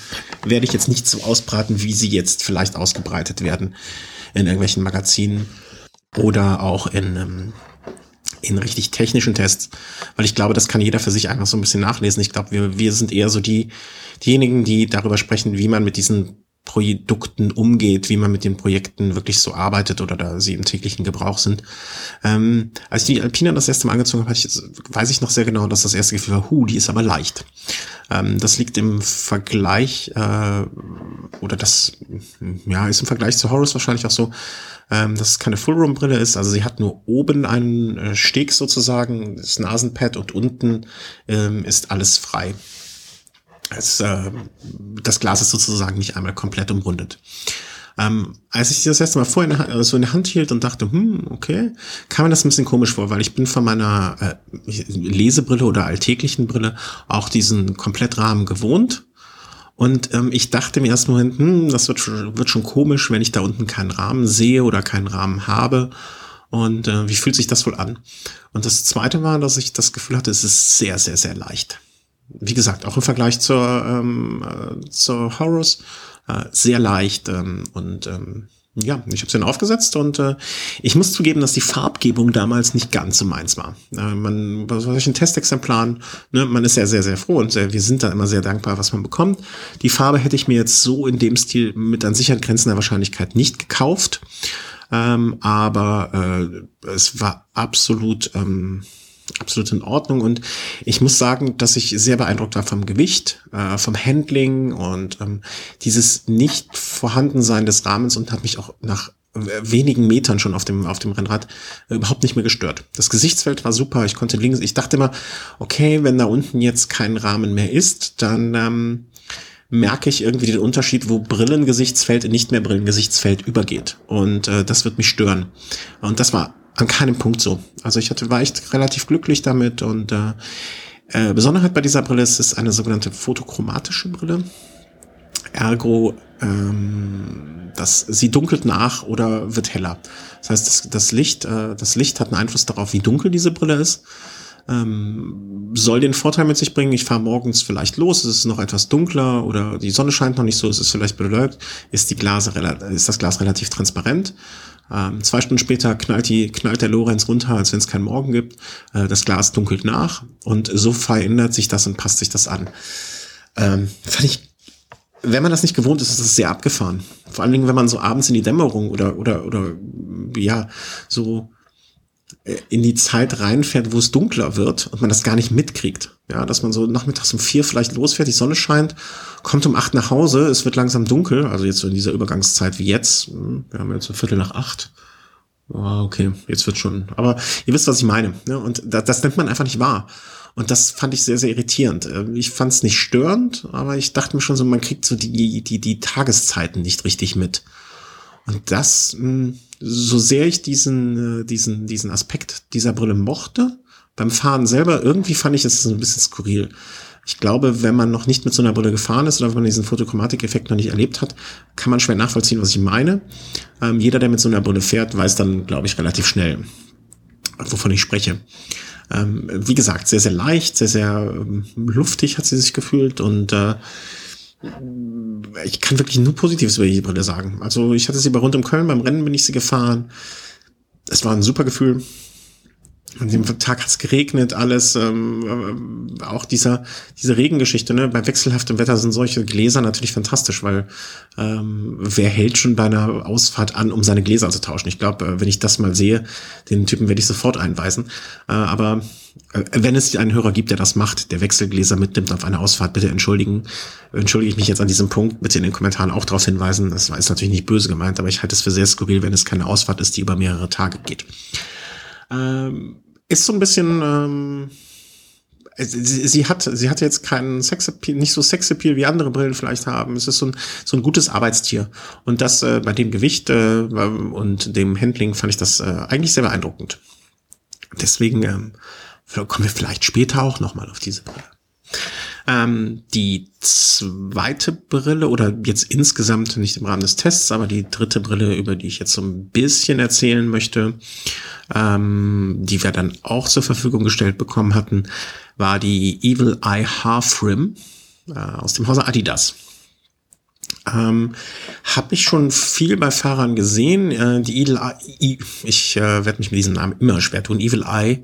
Speaker 1: werde ich jetzt nicht so ausbraten, wie sie jetzt vielleicht ausgebreitet werden in irgendwelchen Magazinen oder auch in, ähm, in richtig technischen Tests, weil ich glaube, das kann jeder für sich einfach so ein bisschen nachlesen. Ich glaube, wir, wir sind eher so die, diejenigen, die darüber sprechen, wie man mit diesen Produkten umgeht, wie man mit den Projekten wirklich so arbeitet oder da sie im täglichen Gebrauch sind. Ähm, als ich die Alpina das erste Mal angezogen habe, weiß ich noch sehr genau, dass das erste Gefühl war, hu, die ist aber leicht. Ähm, das liegt im Vergleich, äh, oder das, ja, ist im Vergleich zu Horus wahrscheinlich auch so, ähm, dass es keine Full-Room-Brille ist. Also sie hat nur oben einen äh, Steg sozusagen, das Nasenpad und unten ähm, ist alles frei. Es, äh, das Glas ist sozusagen nicht einmal komplett umrundet. Ähm, als ich das erste Mal vorher der, so in der Hand hielt und dachte, hm, okay, kam mir das ein bisschen komisch vor, weil ich bin von meiner äh, Lesebrille oder alltäglichen Brille auch diesen Komplettrahmen gewohnt. Und ähm, ich dachte mir erst Moment, hm, das wird, wird schon komisch, wenn ich da unten keinen Rahmen sehe oder keinen Rahmen habe. Und äh, wie fühlt sich das wohl an? Und das Zweite war, dass ich das Gefühl hatte, es ist sehr, sehr, sehr leicht wie gesagt, auch im Vergleich zur, ähm, äh, zur Horus äh, sehr leicht ähm, und ähm, ja, ich habe sie dann aufgesetzt und äh, ich muss zugeben, dass die Farbgebung damals nicht ganz so meins war. Äh, man bei solchen Testexemplaren, ne, man ist ja sehr, sehr froh und sehr, wir sind da immer sehr dankbar, was man bekommt. Die Farbe hätte ich mir jetzt so in dem Stil mit an sicheren Grenzen der Wahrscheinlichkeit nicht gekauft, ähm, aber äh, es war absolut ähm, absolut in Ordnung. Und ich muss sagen, dass ich sehr beeindruckt war vom Gewicht, äh, vom Handling und ähm, dieses nicht vorhandensein des Rahmens und hat mich auch nach wenigen Metern schon auf dem, auf dem Rennrad überhaupt nicht mehr gestört. Das Gesichtsfeld war super. Ich konnte links, ich dachte immer, okay, wenn da unten jetzt kein Rahmen mehr ist, dann ähm, merke ich irgendwie den Unterschied, wo Brillengesichtsfeld in nicht mehr Brillengesichtsfeld übergeht. Und äh, das wird mich stören. Und das war an keinem Punkt so. Also ich hatte, war echt relativ glücklich damit und äh, äh, Besonderheit bei dieser Brille ist, es ist eine sogenannte photochromatische Brille. Ergo, ähm, das, sie dunkelt nach oder wird heller. Das heißt, das, das Licht, äh, das Licht hat einen Einfluss darauf, wie dunkel diese Brille ist. Ähm, soll den Vorteil mit sich bringen, ich fahre morgens vielleicht los, es ist noch etwas dunkler oder die Sonne scheint noch nicht so, es ist vielleicht beleuchtet, ist, die Glas, ist das Glas relativ transparent. Ähm, zwei Stunden später knallt, die, knallt der Lorenz runter, als wenn es keinen Morgen gibt. Äh, das Glas dunkelt nach und so verändert sich das und passt sich das an. Ähm, fand ich, wenn man das nicht gewohnt ist, ist das sehr abgefahren. Vor allen Dingen, wenn man so abends in die Dämmerung oder, oder, oder, ja, so in die Zeit reinfährt, wo es dunkler wird und man das gar nicht mitkriegt. Ja, dass man so nachmittags um vier vielleicht losfährt, die Sonne scheint, kommt um acht nach Hause, es wird langsam dunkel, also jetzt so in dieser Übergangszeit wie jetzt, hm, wir haben jetzt ein Viertel nach acht. Oh, okay, jetzt wird schon. Aber ihr wisst, was ich meine. Ne? Und das, das nimmt man einfach nicht wahr. Und das fand ich sehr, sehr irritierend. Ähm, ich fand es nicht störend, aber ich dachte mir schon so, man kriegt so die, die, die Tageszeiten nicht richtig mit. Und das, hm, so sehr ich diesen, äh, diesen, diesen Aspekt dieser Brille mochte, beim Fahren selber, irgendwie fand ich es ein bisschen skurril. Ich glaube, wenn man noch nicht mit so einer Brille gefahren ist oder wenn man diesen Fotochromatik-Effekt noch nicht erlebt hat, kann man schwer nachvollziehen, was ich meine. Ähm, jeder, der mit so einer Brille fährt, weiß dann, glaube ich, relativ schnell, wovon ich spreche. Ähm, wie gesagt, sehr, sehr leicht, sehr, sehr ähm, luftig hat sie sich gefühlt und äh, ich kann wirklich nur Positives über die Brille sagen. Also ich hatte sie bei Rund um Köln, beim Rennen bin ich sie gefahren. Es war ein super Gefühl. An dem Tag hat es geregnet, alles, ähm, äh, auch dieser, diese Regengeschichte, ne? Bei wechselhaftem Wetter sind solche Gläser natürlich fantastisch, weil ähm, wer hält schon bei einer Ausfahrt an, um seine Gläser zu tauschen? Ich glaube, äh, wenn ich das mal sehe, den Typen werde ich sofort einweisen. Äh, aber äh, wenn es einen Hörer gibt, der das macht, der Wechselgläser mitnimmt auf eine Ausfahrt, bitte entschuldigen. Entschuldige ich mich jetzt an diesem Punkt, bitte in den Kommentaren auch darauf hinweisen. Das ist natürlich nicht böse gemeint, aber ich halte es für sehr skurril, wenn es keine Ausfahrt ist, die über mehrere Tage geht. Ähm, ist so ein bisschen, ähm, sie, sie hat, sie hat jetzt keinen Sexappeal, nicht so Sexappeal wie andere Brillen vielleicht haben. Es ist so ein, so ein gutes Arbeitstier. Und das äh, bei dem Gewicht äh, und dem Handling fand ich das äh, eigentlich sehr beeindruckend. Deswegen ähm, kommen wir vielleicht später auch nochmal auf diese Brille. Ähm, die zweite Brille oder jetzt insgesamt nicht im Rahmen des Tests, aber die dritte Brille, über die ich jetzt so ein bisschen erzählen möchte, ähm, die wir dann auch zur Verfügung gestellt bekommen hatten, war die Evil Eye Half Rim äh, aus dem Hause Adidas. Ähm, habe ich schon viel bei Fahrern gesehen. Äh, die Evil Eye, ich äh, werde mich mit diesem Namen immer schwer tun. Evil Eye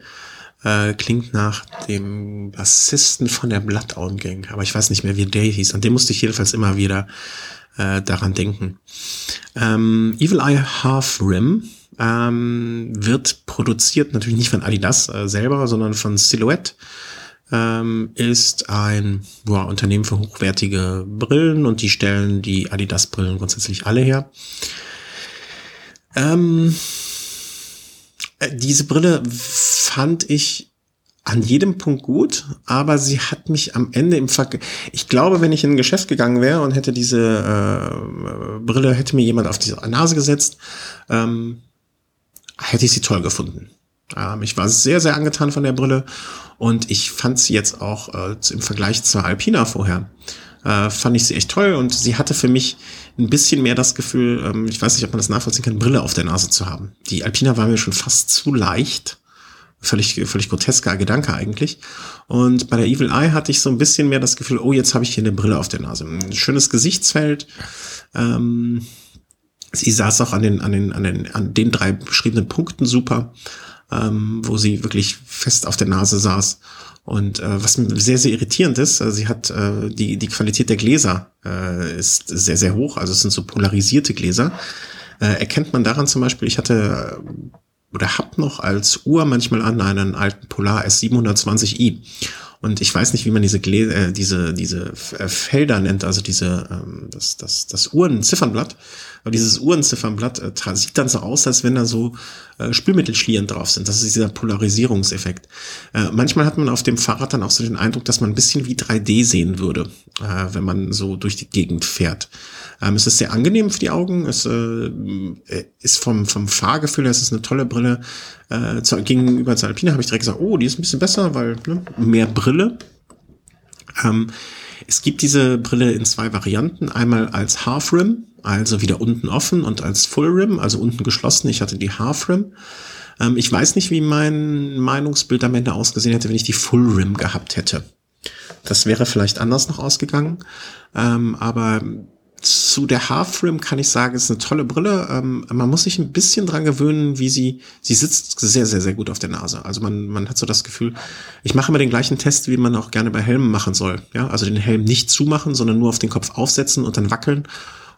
Speaker 1: äh, klingt nach dem Bassisten von der Bloodhound Gang, aber ich weiß nicht mehr, wie der hieß. An dem musste ich jedenfalls immer wieder äh, daran denken. Ähm, Evil Eye Half Rim ähm, wird produziert natürlich nicht von Adidas äh, selber, sondern von Silhouette. Ähm, ist ein boah, Unternehmen für hochwertige Brillen und die stellen die Adidas-Brillen grundsätzlich alle her. Ähm, äh, diese Brille fand ich an jedem Punkt gut, aber sie hat mich am Ende im Ver ich glaube, wenn ich in ein Geschäft gegangen wäre und hätte diese äh, Brille, hätte mir jemand auf die Nase gesetzt, ähm, hätte ich sie toll gefunden. Ähm, ich war sehr, sehr angetan von der Brille und ich fand sie jetzt auch äh, im Vergleich zur Alpina vorher äh, fand ich sie echt toll und sie hatte für mich ein bisschen mehr das Gefühl, ähm, ich weiß nicht, ob man das nachvollziehen kann, Brille auf der Nase zu haben. Die Alpina war mir schon fast zu leicht. Völlig, völlig grotesker Gedanke eigentlich. Und bei der Evil Eye hatte ich so ein bisschen mehr das Gefühl, oh, jetzt habe ich hier eine Brille auf der Nase. Ein schönes Gesichtsfeld. Ähm, sie saß auch an den, an den, an den, an den drei beschriebenen Punkten super, ähm, wo sie wirklich fest auf der Nase saß. Und äh, was sehr, sehr irritierend ist, äh, sie hat äh, die, die Qualität der Gläser äh, ist sehr, sehr hoch. Also es sind so polarisierte Gläser. Äh, erkennt man daran zum Beispiel, ich hatte äh, oder hab noch als Uhr manchmal an einen alten Polar S720i. Und ich weiß nicht, wie man diese Glä äh, diese diese äh, Felder nennt, also diese ähm, das das das Uhrenziffernblatt. Aber dieses Uhrenziffernblatt äh, sieht dann so aus, als wenn da so äh, Spülmittelschlieren drauf sind. Das ist dieser Polarisierungseffekt. Äh, manchmal hat man auf dem Fahrrad dann auch so den Eindruck, dass man ein bisschen wie 3D sehen würde, äh, wenn man so durch die Gegend fährt. Ähm, es ist sehr angenehm für die Augen. Es äh, äh ist vom, vom Fahrgefühl her, es ist eine tolle Brille. Äh, zu, gegenüber zur Alpine habe ich direkt gesagt, oh, die ist ein bisschen besser, weil ne, mehr Brille. Ähm, es gibt diese Brille in zwei Varianten. Einmal als Half Rim, also wieder unten offen und als Full Rim, also unten geschlossen. Ich hatte die Half Rim. Ähm, ich weiß nicht, wie mein Meinungsbild am Ende ausgesehen hätte, wenn ich die Full Rim gehabt hätte. Das wäre vielleicht anders noch ausgegangen. Ähm, aber zu der Half Rim kann ich sagen, ist eine tolle Brille. Ähm, man muss sich ein bisschen dran gewöhnen, wie sie, sie sitzt sehr, sehr, sehr gut auf der Nase. Also man, man hat so das Gefühl, ich mache immer den gleichen Test, wie man auch gerne bei Helmen machen soll. Ja, also den Helm nicht zumachen, sondern nur auf den Kopf aufsetzen und dann wackeln.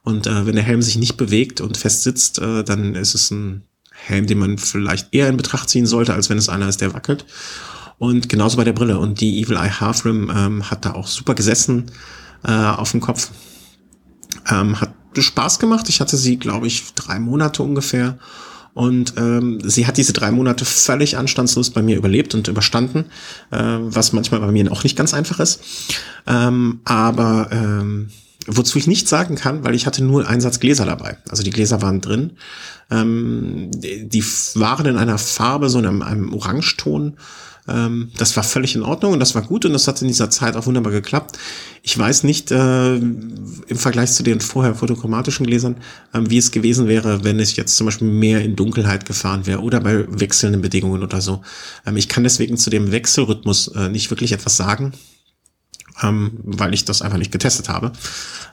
Speaker 1: Und äh, wenn der Helm sich nicht bewegt und fest sitzt, äh, dann ist es ein Helm, den man vielleicht eher in Betracht ziehen sollte, als wenn es einer ist, der wackelt. Und genauso bei der Brille. Und die Evil Eye Half Rim ähm, hat da auch super gesessen äh, auf dem Kopf. Ähm, hat Spaß gemacht. Ich hatte sie, glaube ich, drei Monate ungefähr. Und ähm, sie hat diese drei Monate völlig anstandslos bei mir überlebt und überstanden, äh, was manchmal bei mir auch nicht ganz einfach ist. Ähm, aber ähm, wozu ich nicht sagen kann, weil ich hatte nur Einsatz Gläser dabei. Also die Gläser waren drin. Ähm, die waren in einer Farbe, so in einem, einem Orangeton ähm, das war völlig in Ordnung und das war gut und das hat in dieser Zeit auch wunderbar geklappt. Ich weiß nicht äh, im Vergleich zu den vorher fotochromatischen Gläsern, äh, wie es gewesen wäre, wenn es jetzt zum Beispiel mehr in Dunkelheit gefahren wäre oder bei wechselnden Bedingungen oder so. Ähm, ich kann deswegen zu dem Wechselrhythmus äh, nicht wirklich etwas sagen. Ähm, weil ich das einfach nicht getestet habe.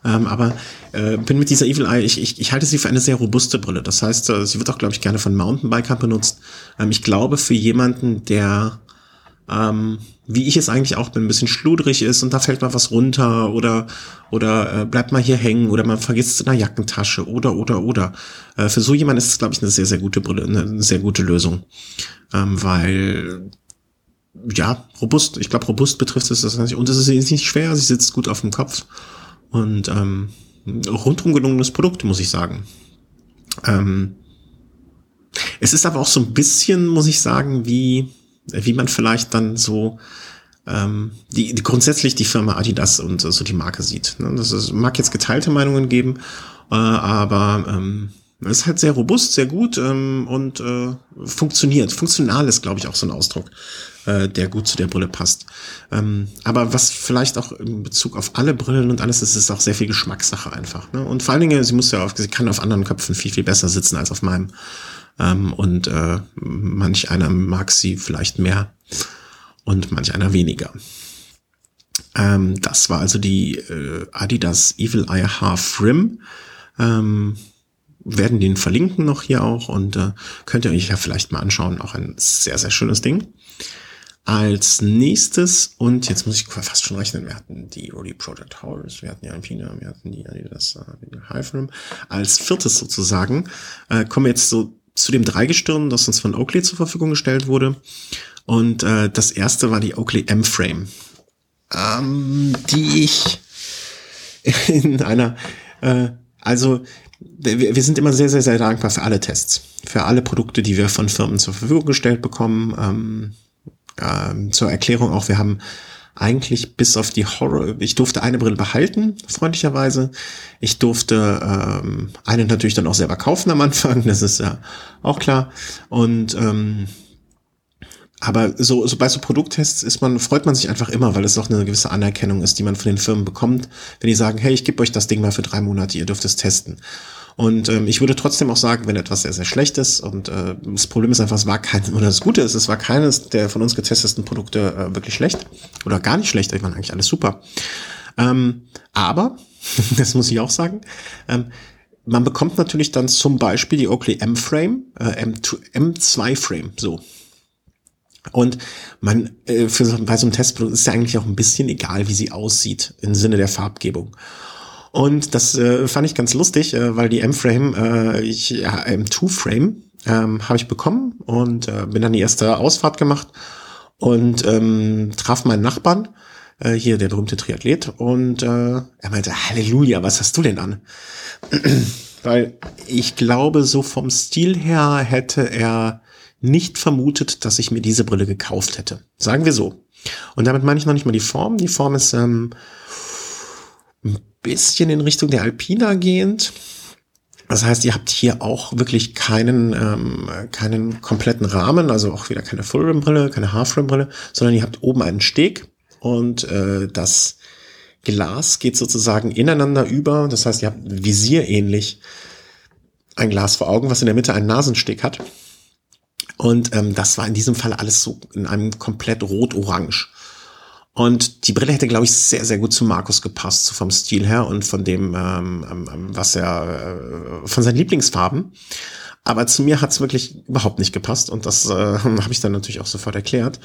Speaker 1: Ähm, aber äh, bin mit dieser Evil Eye, ich, ich, ich halte sie für eine sehr robuste Brille. Das heißt, äh, sie wird auch, glaube ich, gerne von Mountainbikern benutzt. Ähm, ich glaube, für jemanden, der ähm, wie ich es eigentlich auch bin, ein bisschen schludrig ist und da fällt mal was runter oder oder äh, bleibt mal hier hängen oder man vergisst es in der Jackentasche oder oder oder. Äh, für so jemand ist es, glaube ich, eine sehr, sehr gute Brille, eine sehr gute Lösung. Ähm, weil ja, robust, ich glaube, robust betrifft es das nicht. Und es ist nicht schwer, sie sitzt gut auf dem Kopf. Und ähm, rundum gelungenes Produkt, muss ich sagen. Ähm, es ist aber auch so ein bisschen, muss ich sagen, wie wie man vielleicht dann so ähm, die, die grundsätzlich die Firma Adidas und so die Marke sieht. Ne? Das ist, mag jetzt geteilte Meinungen geben, äh, aber ähm, ist halt sehr robust, sehr gut ähm, und äh, funktioniert. Funktional ist, glaube ich, auch so ein Ausdruck, äh, der gut zu der Brille passt. Ähm, aber was vielleicht auch in Bezug auf alle Brillen und alles ist, ist auch sehr viel Geschmackssache einfach. Ne? Und vor allen Dingen, sie muss ja auf, sie kann auf anderen Köpfen viel, viel besser sitzen als auf meinem. Ähm, und äh, manch einer mag sie vielleicht mehr und manch einer weniger. Ähm, das war also die äh, Adidas Evil Eye Half Rim. Ähm, werden den verlinken noch hier auch und äh, könnt ihr euch ja vielleicht mal anschauen. Auch ein sehr, sehr schönes Ding. Als nächstes, und jetzt muss ich fast schon rechnen, wir hatten die Rody Project Horus, wir hatten die Alpina, wir hatten die Adidas äh, Hive Rim. Als viertes sozusagen äh, kommen wir jetzt so zu dem Dreigestirn, das uns von Oakley zur Verfügung gestellt wurde. Und äh, das erste war die Oakley M-Frame, ähm, die ich [LAUGHS] in einer, äh, also wir, sind immer sehr, sehr, sehr dankbar für alle Tests, für alle Produkte, die wir von Firmen zur Verfügung gestellt bekommen. Ähm, äh, zur Erklärung auch, wir haben eigentlich bis auf die Horror, ich durfte eine Brille behalten, freundlicherweise. Ich durfte ähm, eine natürlich dann auch selber kaufen am Anfang, [LAUGHS] das ist ja auch klar. Und ähm, aber so, so bei so Produkttests ist man, freut man sich einfach immer, weil es auch eine gewisse Anerkennung ist, die man von den Firmen bekommt, wenn die sagen, hey, ich gebe euch das Ding mal für drei Monate, ihr dürft es testen. Und ähm, ich würde trotzdem auch sagen, wenn etwas sehr, sehr schlecht ist und äh, das Problem ist einfach, es war kein, [LAUGHS] oder das Gute ist, es war keines der von uns getesteten Produkte äh, wirklich schlecht oder gar nicht schlecht, ich waren eigentlich alles super. Ähm, aber, [LAUGHS] das muss ich auch sagen, ähm, man bekommt natürlich dann zum Beispiel die Oakley M-Frame, äh, M2-Frame, so. Und man, äh, für, bei so einem Testprodukt ist ja eigentlich auch ein bisschen egal, wie sie aussieht, im Sinne der Farbgebung. Und das äh, fand ich ganz lustig, äh, weil die M-Frame, äh, ich, ja, M2-Frame ähm, habe ich bekommen und äh, bin dann die erste Ausfahrt gemacht und ähm, traf meinen Nachbarn, äh, hier der berühmte Triathlet, und äh, er meinte, Halleluja, was hast du denn an? [CLEARS THROAT] weil ich glaube, so vom Stil her hätte er nicht vermutet, dass ich mir diese Brille gekauft hätte. Sagen wir so. Und damit meine ich noch nicht mal die Form. Die Form ist ähm, ein bisschen in Richtung der Alpina gehend. Das heißt, ihr habt hier auch wirklich keinen, ähm, keinen kompletten Rahmen, also auch wieder keine Full-Rim-Brille, keine Half-Rim-Brille, sondern ihr habt oben einen Steg und äh, das Glas geht sozusagen ineinander über. Das heißt, ihr habt Visier ähnlich ein Glas vor Augen, was in der Mitte einen Nasensteg hat. Und ähm, das war in diesem Fall alles so in einem komplett rot-orange. Und die Brille hätte, glaube ich, sehr, sehr gut zu Markus gepasst, so vom Stil her und von dem, ähm, ähm, ähm was er, äh, von seinen Lieblingsfarben. Aber zu mir hat es wirklich überhaupt nicht gepasst und das äh, [LAUGHS] habe ich dann natürlich auch sofort erklärt.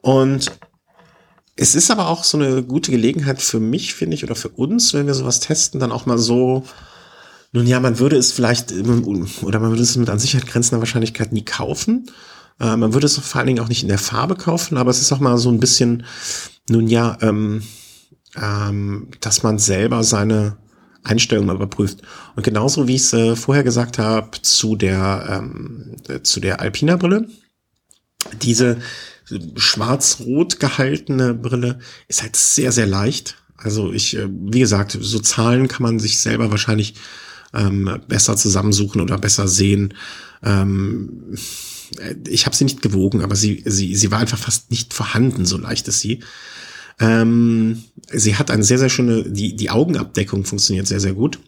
Speaker 1: Und es ist aber auch so eine gute Gelegenheit für mich, finde ich, oder für uns, wenn wir sowas testen, dann auch mal so, nun ja, man würde es vielleicht, oder man würde es mit an Sicherheit grenzender Wahrscheinlichkeit nie kaufen. Äh, man würde es vor allen Dingen auch nicht in der Farbe kaufen, aber es ist auch mal so ein bisschen, nun ja, ähm, ähm, dass man selber seine Einstellungen überprüft. Und genauso wie ich es äh, vorher gesagt habe zu der ähm, zu der Alpina Brille, diese schwarz-rot gehaltene Brille ist halt sehr sehr leicht. Also ich, äh, wie gesagt, so Zahlen kann man sich selber wahrscheinlich ähm, besser zusammensuchen oder besser sehen. Ähm, ich habe sie nicht gewogen, aber sie, sie, sie war einfach fast nicht vorhanden, so leicht ist sie. Ähm, sie hat eine sehr, sehr schöne, die, die Augenabdeckung funktioniert sehr, sehr gut.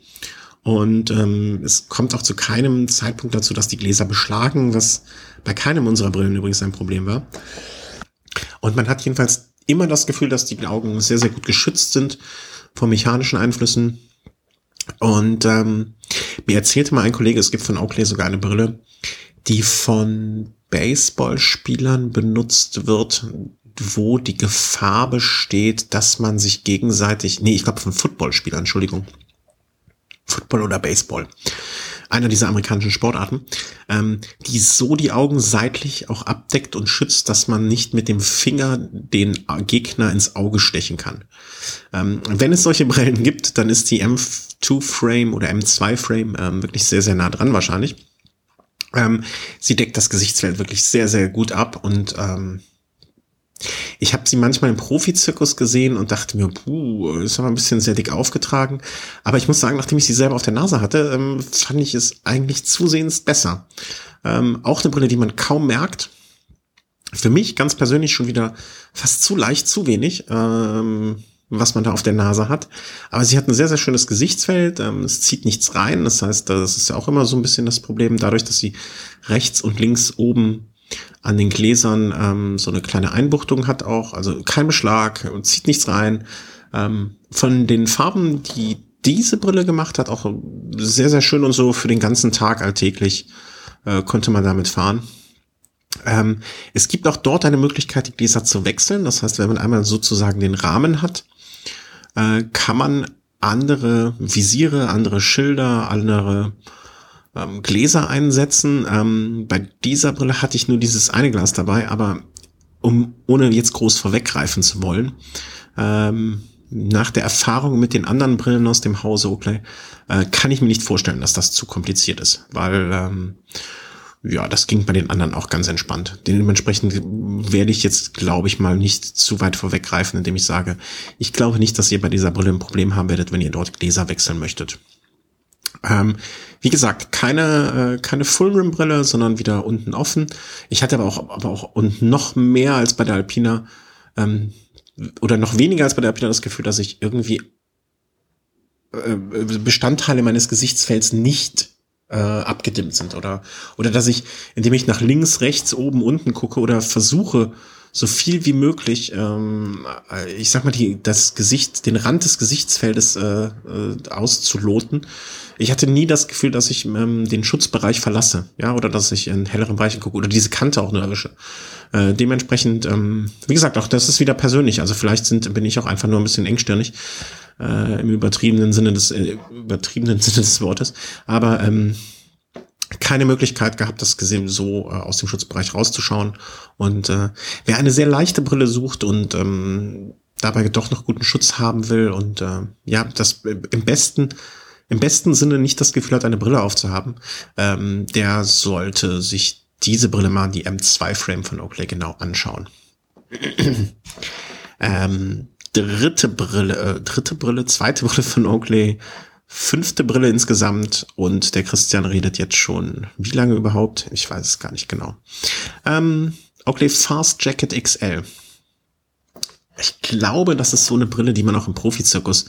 Speaker 1: Und ähm, es kommt auch zu keinem Zeitpunkt dazu, dass die Gläser beschlagen, was bei keinem unserer Brillen übrigens ein Problem war. Und man hat jedenfalls immer das Gefühl, dass die Augen sehr, sehr gut geschützt sind vor mechanischen Einflüssen. Und ähm, mir erzählte mal ein Kollege, es gibt von Oakley sogar eine Brille, die von Baseballspielern benutzt wird, wo die Gefahr besteht, dass man sich gegenseitig, nee, ich glaube von Footballspielern, Entschuldigung. Football oder Baseball. Einer dieser amerikanischen Sportarten, ähm, die so die Augen seitlich auch abdeckt und schützt, dass man nicht mit dem Finger den Gegner ins Auge stechen kann. Ähm, wenn es solche Brillen gibt, dann ist die M2-Frame oder M2-Frame ähm, wirklich sehr, sehr nah dran wahrscheinlich. Ähm, sie deckt das Gesichtsfeld wirklich sehr, sehr gut ab und ähm, ich habe sie manchmal im Profizirkus gesehen und dachte mir, puh, ist aber ein bisschen sehr dick aufgetragen. Aber ich muss sagen, nachdem ich sie selber auf der Nase hatte, ähm, fand ich es eigentlich zusehends besser. Ähm, auch eine Brille, die man kaum merkt. Für mich ganz persönlich schon wieder fast zu leicht, zu wenig. Ähm, was man da auf der Nase hat. Aber sie hat ein sehr, sehr schönes Gesichtsfeld. Ähm, es zieht nichts rein. Das heißt, das ist ja auch immer so ein bisschen das Problem, dadurch, dass sie rechts und links oben an den Gläsern ähm, so eine kleine Einbuchtung hat auch. Also kein Beschlag und zieht nichts rein. Ähm, von den Farben, die diese Brille gemacht hat, auch sehr, sehr schön und so für den ganzen Tag alltäglich äh, konnte man damit fahren. Ähm, es gibt auch dort eine Möglichkeit, die Gläser zu wechseln. Das heißt, wenn man einmal sozusagen den Rahmen hat, äh, kann man andere Visiere, andere Schilder, andere ähm, Gläser einsetzen. Ähm, bei dieser Brille hatte ich nur dieses eine Glas dabei, aber um ohne jetzt groß vorweggreifen zu wollen, ähm, nach der Erfahrung mit den anderen Brillen aus dem Hause Oakley äh, kann ich mir nicht vorstellen, dass das zu kompliziert ist, weil ähm, ja, das ging bei den anderen auch ganz entspannt. Dementsprechend werde ich jetzt, glaube ich, mal nicht zu weit vorweggreifen, indem ich sage, ich glaube nicht, dass ihr bei dieser Brille ein Problem haben werdet, wenn ihr dort Gläser wechseln möchtet. Ähm, wie gesagt, keine, äh, keine Full-Rim-Brille, sondern wieder unten offen. Ich hatte aber auch, aber auch und noch mehr als bei der Alpina ähm, oder noch weniger als bei der Alpina das Gefühl, dass ich irgendwie äh, Bestandteile meines Gesichtsfelds nicht äh, abgedimmt sind oder oder dass ich, indem ich nach links, rechts, oben, unten gucke oder versuche so viel wie möglich, ähm, äh, ich sag mal die das Gesicht, den Rand des Gesichtsfeldes äh, äh, auszuloten. Ich hatte nie das Gefühl, dass ich ähm, den Schutzbereich verlasse, ja, oder dass ich in helleren Bereichen gucke oder diese Kante auch nur erwische. Äh, dementsprechend, ähm, wie gesagt, auch das ist wieder persönlich. Also vielleicht sind bin ich auch einfach nur ein bisschen engstirnig äh, im übertriebenen Sinne des äh, übertriebenen [LAUGHS] Sinne des Wortes. Aber ähm, keine Möglichkeit gehabt, das gesehen so äh, aus dem Schutzbereich rauszuschauen. Und äh, wer eine sehr leichte Brille sucht und ähm, dabei doch noch guten Schutz haben will und äh, ja, das im besten im besten Sinne nicht das Gefühl hat, eine Brille aufzuhaben, ähm, der sollte sich diese Brille mal, die M2 Frame von Oakley genau anschauen. [CLEARS THROAT] ähm, dritte Brille, äh, dritte Brille, zweite Brille von Oakley, fünfte Brille insgesamt und der Christian redet jetzt schon, wie lange überhaupt? Ich weiß es gar nicht genau. Ähm, Oakley Fast Jacket XL. Ich glaube, das ist so eine Brille, die man auch im Profizirkus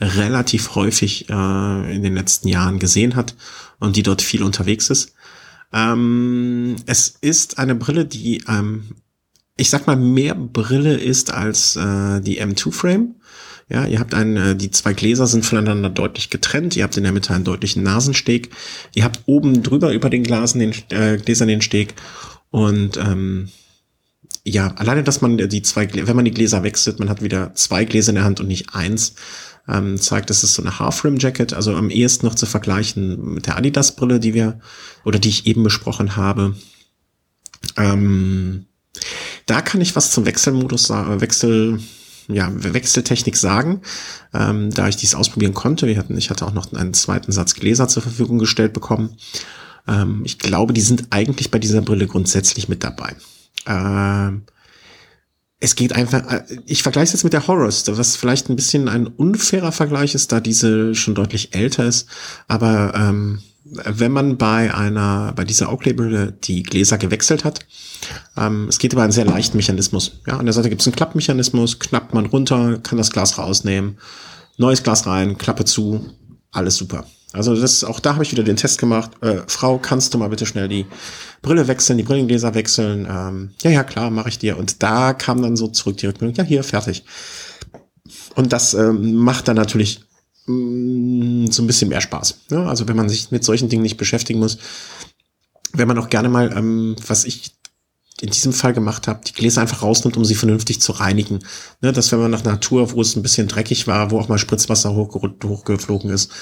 Speaker 1: relativ häufig äh, in den letzten Jahren gesehen hat und die dort viel unterwegs ist. Ähm, es ist eine Brille, die, ähm, ich sag mal, mehr Brille ist als äh, die M2 Frame. Ja, ihr habt einen, äh, die zwei Gläser sind voneinander deutlich getrennt. Ihr habt in der Mitte einen deutlichen Nasensteg. Ihr habt oben drüber über den Glasen den, äh, Gläsern den Steg. Und ähm, ja, alleine, dass man die zwei, wenn man die Gläser wechselt, man hat wieder zwei Gläser in der Hand und nicht eins, ähm, zeigt, das ist so eine Half-Rim-Jacket, also am ehesten noch zu vergleichen mit der Adidas-Brille, die wir, oder die ich eben besprochen habe. Ähm, da kann ich was zum Wechselmodus, äh, Wechsel, ja, Wechseltechnik sagen, ähm, da ich dies ausprobieren konnte. Wir hatten, ich hatte auch noch einen zweiten Satz Gläser zur Verfügung gestellt bekommen. Ähm, ich glaube, die sind eigentlich bei dieser Brille grundsätzlich mit dabei. Ähm, es geht einfach, äh, ich vergleiche es jetzt mit der Horrors, was vielleicht ein bisschen ein unfairer Vergleich ist, da diese schon deutlich älter ist. Aber ähm, wenn man bei einer, bei dieser Oakley-Brille die Gläser gewechselt hat, ähm, es geht über einen sehr leichten Mechanismus. Ja, an der Seite gibt es einen Klappmechanismus, knappt man runter, kann das Glas rausnehmen, neues Glas rein, Klappe zu, alles super. Also das, auch da habe ich wieder den Test gemacht. Äh, Frau, kannst du mal bitte schnell die Brille wechseln, die Brillengläser wechseln? Ähm, ja, ja, klar, mache ich dir. Und da kam dann so zurück die Rückmeldung, ja, hier, fertig. Und das ähm, macht dann natürlich mm, so ein bisschen mehr Spaß. Ne? also wenn man sich mit solchen Dingen nicht beschäftigen muss, wenn man auch gerne mal, ähm, was ich in diesem Fall gemacht habe, die Gläser einfach rausnimmt, um sie vernünftig zu reinigen. Ne, dass wenn man nach Natur, wo es ein bisschen dreckig war, wo auch mal Spritzwasser hoch, hochgeflogen ist,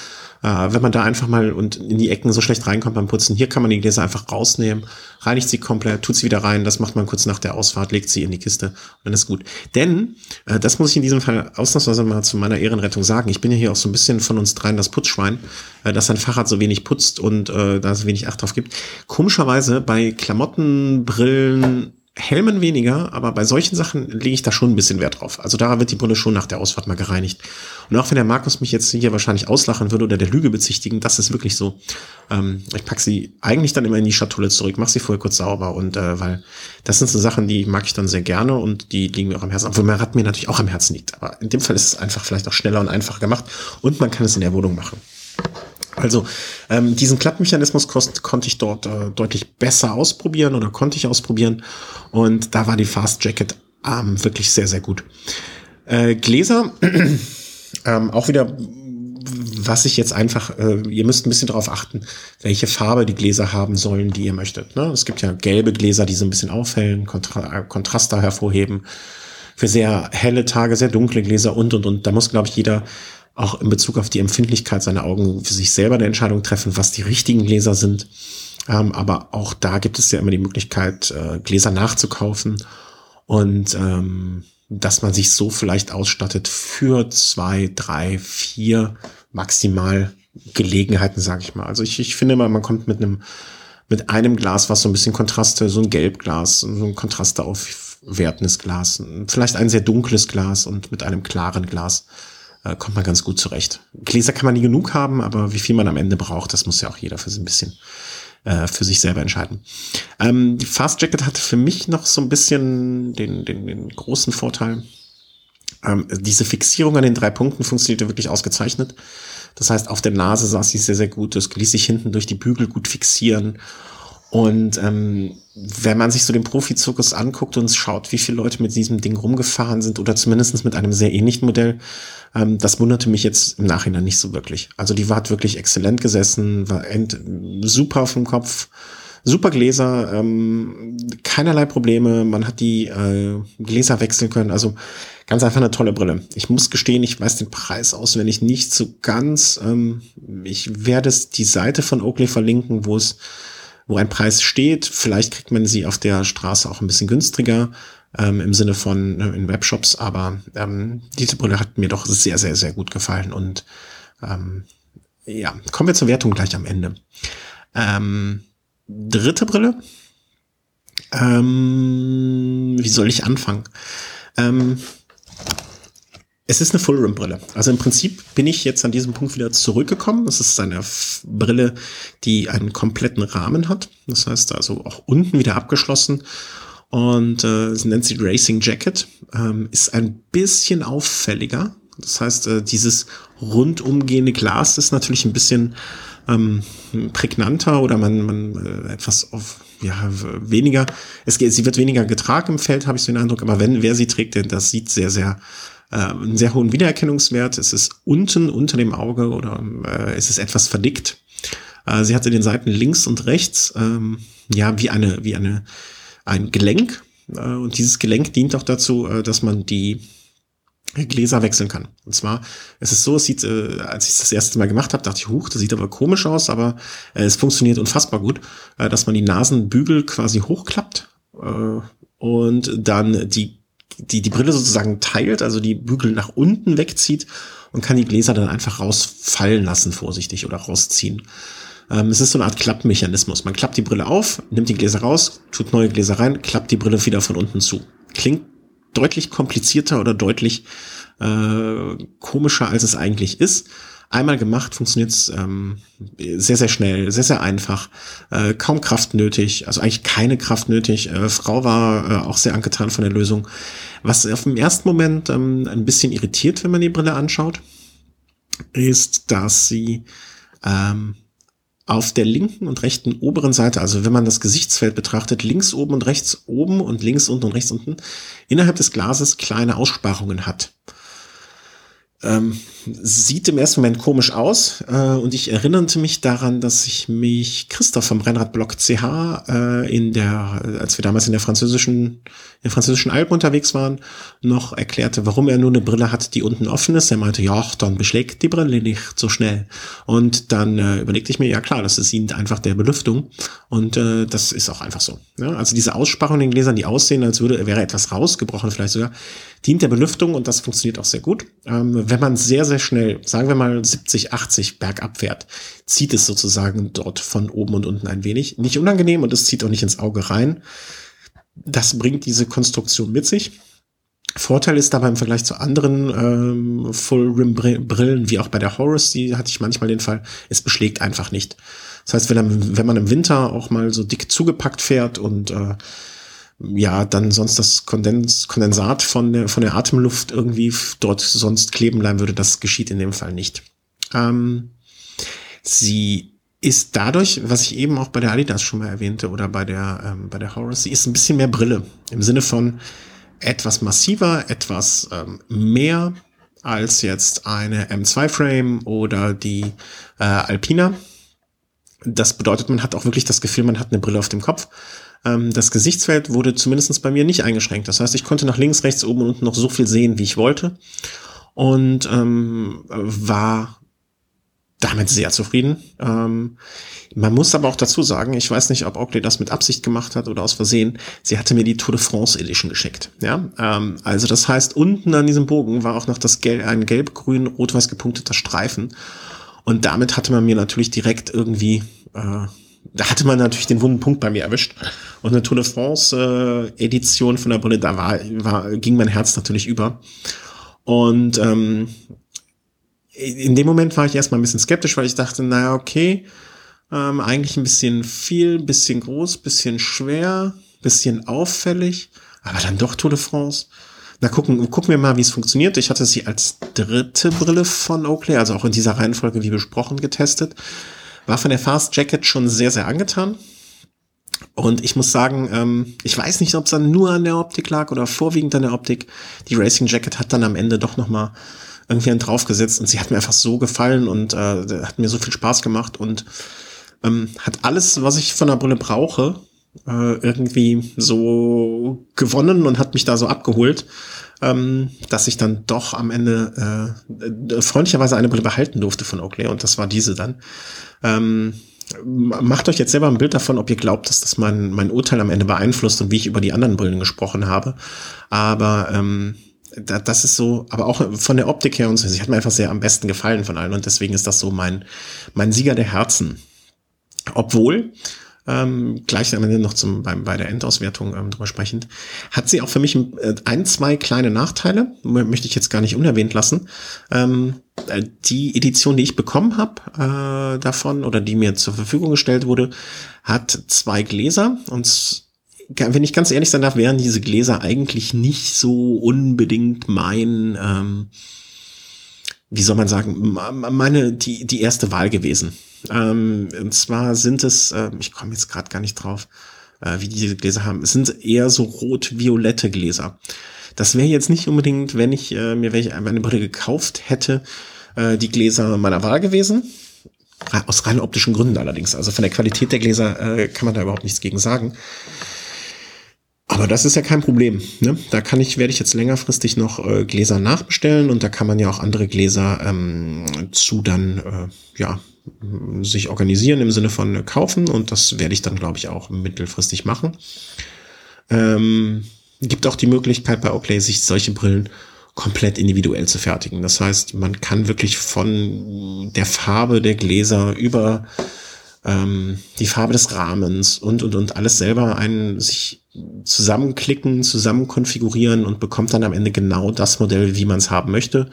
Speaker 1: äh, wenn man da einfach mal und in die Ecken so schlecht reinkommt beim Putzen, hier kann man die Gläser einfach rausnehmen, reinigt sie komplett, tut sie wieder rein, das macht man kurz nach der Ausfahrt, legt sie in die Kiste und dann ist gut. Denn, äh, das muss ich in diesem Fall ausnahmsweise mal zu meiner Ehrenrettung sagen, ich bin ja hier auch so ein bisschen von uns dreien das Putzschwein, äh, dass sein Fahrrad so wenig putzt und äh, da so wenig Acht drauf gibt. Komischerweise bei Klamotten, Brillen, Helmen weniger, aber bei solchen Sachen lege ich da schon ein bisschen Wert drauf. Also da wird die Brille schon nach der Ausfahrt mal gereinigt. Und auch wenn der Markus mich jetzt hier wahrscheinlich auslachen würde oder der Lüge bezichtigen, das ist wirklich so. Ähm, ich pack sie eigentlich dann immer in die Schatulle zurück, mach sie vorher kurz sauber und äh, weil das sind so Sachen, die mag ich dann sehr gerne und die liegen mir auch am Herzen, obwohl mein Rad mir natürlich auch am Herzen liegt. Aber in dem Fall ist es einfach vielleicht auch schneller und einfacher gemacht und man kann es in der Wohnung machen. Also ähm, diesen Klappmechanismus konnte ich dort äh, deutlich besser ausprobieren oder konnte ich ausprobieren und da war die Fast Jacket ähm, wirklich sehr, sehr gut. Äh, Gläser, [CLEARS THROAT] ähm, auch wieder, was ich jetzt einfach, äh, ihr müsst ein bisschen darauf achten, welche Farbe die Gläser haben sollen, die ihr möchtet. Ne? Es gibt ja gelbe Gläser, die so ein bisschen aufhellen, Kontra Kontraster hervorheben. Für sehr helle Tage, sehr dunkle Gläser und, und, und. Da muss, glaube ich, jeder auch in Bezug auf die Empfindlichkeit seiner Augen für sich selber eine Entscheidung treffen, was die richtigen Gläser sind. Ähm, aber auch da gibt es ja immer die Möglichkeit, äh, Gläser nachzukaufen und ähm, dass man sich so vielleicht ausstattet für zwei, drei, vier maximal Gelegenheiten, sage ich mal. Also ich, ich finde mal, man kommt mit einem mit einem Glas, was so ein bisschen Kontraste, so ein Gelbglas, so ein Kontraste aufwertendes Glas, vielleicht ein sehr dunkles Glas und mit einem klaren Glas äh, kommt man ganz gut zurecht. Gläser kann man nie genug haben, aber wie viel man am Ende braucht, das muss ja auch jeder für sich ein bisschen äh, für sich selber entscheiden. Ähm, die Fast Jacket hatte für mich noch so ein bisschen den, den, den großen Vorteil. Ähm, diese Fixierung an den drei Punkten funktionierte wirklich ausgezeichnet. Das heißt, auf der Nase saß sie sehr, sehr gut. Das ließ sich hinten durch die Bügel gut fixieren. Und ähm, wenn man sich so den Profizirkus anguckt und schaut, wie viele Leute mit diesem Ding rumgefahren sind oder zumindest mit einem sehr ähnlichen Modell, ähm, das wunderte mich jetzt im Nachhinein nicht so wirklich. Also die war wirklich exzellent gesessen, war end, super auf dem Kopf, super Gläser, ähm, keinerlei Probleme, man hat die äh, Gläser wechseln können, also ganz einfach eine tolle Brille. Ich muss gestehen, ich weiß den Preis auswendig nicht so ganz. Ähm, ich werde die Seite von Oakley verlinken, wo es wo ein Preis steht. Vielleicht kriegt man sie auf der Straße auch ein bisschen günstiger ähm, im Sinne von ne, in Webshops, aber ähm, diese Brille hat mir doch sehr, sehr, sehr gut gefallen und ähm, ja, kommen wir zur Wertung gleich am Ende. Ähm, dritte Brille. Ähm, wie soll ich anfangen? Ähm, es ist eine Full-Rim-Brille. Also im Prinzip bin ich jetzt an diesem Punkt wieder zurückgekommen. Es ist eine Brille, die einen kompletten Rahmen hat. Das heißt also auch unten wieder abgeschlossen. Und äh, sie nennt sie Racing Jacket. Ähm, ist ein bisschen auffälliger. Das heißt, äh, dieses rundumgehende Glas ist natürlich ein bisschen ähm, prägnanter oder man, man äh, etwas auf ja weniger. Es geht, sie wird weniger getragen im Feld, habe ich so den Eindruck. Aber wenn wer sie trägt, denn das sieht sehr sehr äh, einen sehr hohen Wiedererkennungswert. Es ist unten unter dem Auge oder äh, es ist etwas verdickt. Äh, sie hat in den Seiten links und rechts ähm, ja wie eine wie eine ein Gelenk äh, und dieses Gelenk dient auch dazu, äh, dass man die Gläser wechseln kann. Und zwar, es ist so, es sieht, äh, als ich es das erste Mal gemacht habe, dachte ich, huch, das sieht aber komisch aus, aber äh, es funktioniert unfassbar gut, äh, dass man die Nasenbügel quasi hochklappt äh, und dann die, die, die Brille sozusagen teilt, also die Bügel nach unten wegzieht und kann die Gläser dann einfach rausfallen lassen, vorsichtig oder rausziehen. Ähm, es ist so eine Art Klappmechanismus. Man klappt die Brille auf, nimmt die Gläser raus, tut neue Gläser rein, klappt die Brille wieder von unten zu. Klingt deutlich komplizierter oder deutlich äh, komischer, als es eigentlich ist. Einmal gemacht funktioniert es ähm, sehr, sehr schnell, sehr, sehr einfach, äh, kaum Kraft nötig, also eigentlich keine Kraft nötig. Äh, Frau war äh, auch sehr angetan von der Lösung. Was auf dem ersten Moment ähm, ein bisschen irritiert, wenn man die Brille anschaut, ist, dass sie ähm, auf der linken und rechten oberen Seite, also wenn man das Gesichtsfeld betrachtet, links oben und rechts oben und links unten und rechts unten, innerhalb des Glases kleine Aussparungen hat. Ähm, sieht im ersten Moment komisch aus äh, und ich erinnerte mich daran, dass ich mich Christoph vom Rennradblock CH äh, in der, als wir damals in der französischen, in französischen Alpen unterwegs waren, noch erklärte, warum er nur eine Brille hat, die unten offen ist. Er meinte, ja, dann beschlägt die Brille nicht so schnell. Und dann äh, überlegte ich mir, ja klar, das dient einfach der Belüftung und äh, das ist auch einfach so. Ja? Also diese Aussparungen in den Gläsern, die aussehen, als würde wäre etwas rausgebrochen, vielleicht sogar, dient der Belüftung und das funktioniert auch sehr gut. Ähm, wenn man sehr, sehr schnell, sagen wir mal 70, 80 bergab fährt, zieht es sozusagen dort von oben und unten ein wenig. Nicht unangenehm und es zieht auch nicht ins Auge rein. Das bringt diese Konstruktion mit sich. Vorteil ist dabei im Vergleich zu anderen ähm, Full-Rim-Brillen, wie auch bei der Horus, die hatte ich manchmal den Fall, es beschlägt einfach nicht. Das heißt, wenn, wenn man im Winter auch mal so dick zugepackt fährt und äh, ja, dann sonst das Kondens, Kondensat von der, von der Atemluft irgendwie dort sonst kleben bleiben würde, das geschieht in dem Fall nicht. Ähm, sie ist dadurch, was ich eben auch bei der Adidas schon mal erwähnte oder bei der, ähm, bei der Horus, sie ist ein bisschen mehr Brille. Im Sinne von etwas massiver, etwas ähm, mehr als jetzt eine M2-Frame oder die äh, Alpina. Das bedeutet, man hat auch wirklich das Gefühl, man hat eine Brille auf dem Kopf ähm, das Gesichtsfeld wurde zumindest bei mir nicht eingeschränkt. Das heißt, ich konnte nach links, rechts, oben und unten noch so viel sehen, wie ich wollte. Und ähm, war damit sehr zufrieden. Ähm, man muss aber auch dazu sagen, ich weiß nicht, ob Oakley das mit Absicht gemacht hat oder aus Versehen. Sie hatte mir die Tour de France Edition geschickt. Ja, ähm, also das heißt, unten an diesem Bogen war auch noch das Gel ein gelb-grün, rot-weiß gepunkteter Streifen. Und damit hatte man mir natürlich direkt irgendwie äh, da hatte man natürlich den wunden Punkt bei mir erwischt. Und eine Tour de France äh, Edition von der Brille, da war, war, ging mein Herz natürlich über. Und ähm, in dem Moment war ich erstmal ein bisschen skeptisch, weil ich dachte, naja, okay, ähm, eigentlich ein bisschen viel, bisschen groß, bisschen schwer, bisschen auffällig, aber dann doch Tour de France. Na, gucken, gucken wir mal, wie es funktioniert. Ich hatte sie als dritte Brille von Oakley, also auch in dieser Reihenfolge wie besprochen, getestet. War von der Fast Jacket schon sehr, sehr angetan. Und ich muss sagen, ähm, ich weiß nicht, ob es dann nur an der Optik lag oder vorwiegend an der Optik. Die Racing Jacket hat dann am Ende doch noch mal irgendwie einen draufgesetzt und sie hat mir einfach so gefallen und äh, hat mir so viel Spaß gemacht und ähm, hat alles, was ich von der Brille brauche, äh, irgendwie so gewonnen und hat mich da so abgeholt ähm, dass ich dann doch am Ende äh, freundlicherweise eine Brille behalten durfte von Oakley und das war diese dann. Ähm, macht euch jetzt selber ein Bild davon, ob ihr glaubt, dass das mein, mein Urteil am Ende beeinflusst und wie ich über die anderen Brillen gesprochen habe. Aber ähm, da, das ist so, aber auch von der Optik her und so, sie hat mir einfach sehr am besten gefallen von allen und deswegen ist das so mein, mein Sieger der Herzen. Obwohl, ähm, gleich am Ende noch zum, beim, bei der Endauswertung ähm, drüber sprechend, hat sie auch für mich äh, ein, zwei kleine Nachteile, möchte ich jetzt gar nicht unerwähnt lassen. Ähm, äh, die Edition, die ich bekommen habe äh, davon oder die mir zur Verfügung gestellt wurde, hat zwei Gläser und wenn ich ganz ehrlich sein darf, wären diese Gläser eigentlich nicht so unbedingt mein, ähm, wie soll man sagen, meine, die, die erste Wahl gewesen. Ähm, und zwar sind es, äh, ich komme jetzt gerade gar nicht drauf, äh, wie diese Gläser haben. Es sind eher so rot-violette Gläser. Das wäre jetzt nicht unbedingt, wenn ich äh, mir welche eine Brille gekauft hätte, äh, die Gläser meiner Wahl gewesen. Aus rein optischen Gründen allerdings. Also von der Qualität der Gläser äh, kann man da überhaupt nichts gegen sagen. Aber das ist ja kein Problem. Ne? Da kann ich, werde ich jetzt längerfristig noch äh, Gläser nachbestellen und da kann man ja auch andere Gläser ähm, zu dann äh, ja sich organisieren im Sinne von äh, kaufen und das werde ich dann glaube ich auch mittelfristig machen. Ähm, gibt auch die Möglichkeit bei Oakley sich solche Brillen komplett individuell zu fertigen. Das heißt, man kann wirklich von der Farbe der Gläser über ähm, die Farbe des Rahmens und und und alles selber einen sich zusammenklicken, zusammen konfigurieren und bekommt dann am Ende genau das Modell, wie man es haben möchte.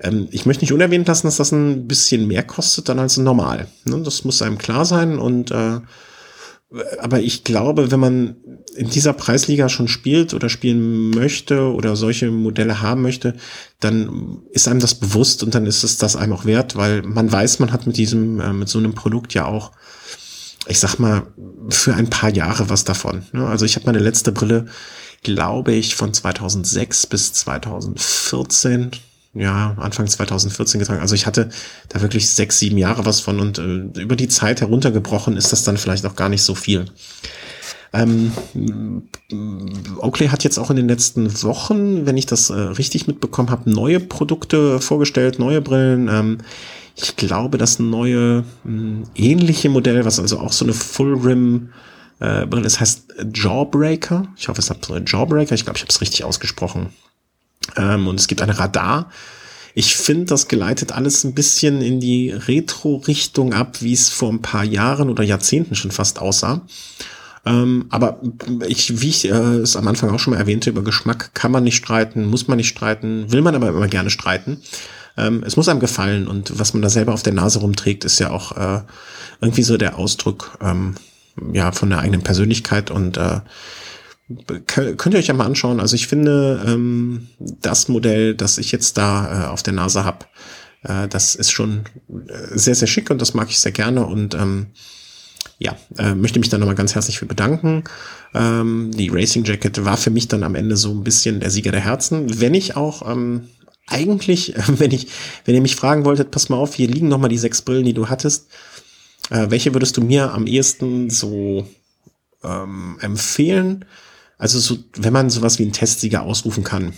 Speaker 1: Ähm, ich möchte nicht unerwähnt lassen, dass das ein bisschen mehr kostet dann als normal. Ne? Das muss einem klar sein und äh, aber ich glaube, wenn man in dieser Preisliga schon spielt oder spielen möchte oder solche Modelle haben möchte, dann ist einem das bewusst und dann ist es das einem auch wert, weil man weiß, man hat mit diesem, äh, mit so einem Produkt ja auch, ich sag mal, für ein paar Jahre was davon. Ne? Also ich habe meine letzte Brille, glaube ich, von 2006 bis 2014 ja, Anfang 2014 getragen. Also ich hatte da wirklich sechs, sieben Jahre was von und äh, über die Zeit heruntergebrochen ist das dann vielleicht auch gar nicht so viel. Ähm, Oakley hat jetzt auch in den letzten Wochen, wenn ich das äh, richtig mitbekommen habe, neue Produkte vorgestellt, neue Brillen. Ähm, ich glaube, das neue äh, ähnliche Modell, was also auch so eine Full Rim äh, Brille ist, heißt Jawbreaker. Ich hoffe, es hat Jawbreaker. Ich glaube, ich habe es richtig ausgesprochen. Ähm, und es gibt ein Radar. Ich finde, das geleitet alles ein bisschen in die Retro-Richtung ab, wie es vor ein paar Jahren oder Jahrzehnten schon fast aussah. Ähm, aber ich, wie ich äh, es am Anfang auch schon mal erwähnte, über Geschmack kann man nicht streiten, muss man nicht streiten, will man aber immer gerne streiten. Ähm, es muss einem gefallen und was man da selber auf der Nase rumträgt, ist ja auch äh, irgendwie so der Ausdruck ähm, ja von der eigenen Persönlichkeit und äh, könnt ihr euch ja mal anschauen. Also ich finde, ähm, das Modell, das ich jetzt da äh, auf der Nase habe, äh, das ist schon äh, sehr, sehr schick und das mag ich sehr gerne. Und ähm, ja, äh, möchte mich da nochmal ganz herzlich für bedanken. Ähm, die Racing Jacket war für mich dann am Ende so ein bisschen der Sieger der Herzen. Wenn ich auch ähm, eigentlich, [LAUGHS] wenn ich, wenn ihr mich fragen wolltet, pass mal auf, hier liegen nochmal die sechs Brillen, die du hattest. Äh, welche würdest du mir am ehesten so ähm, empfehlen? Also so, wenn man sowas wie einen Testsieger ausrufen kann,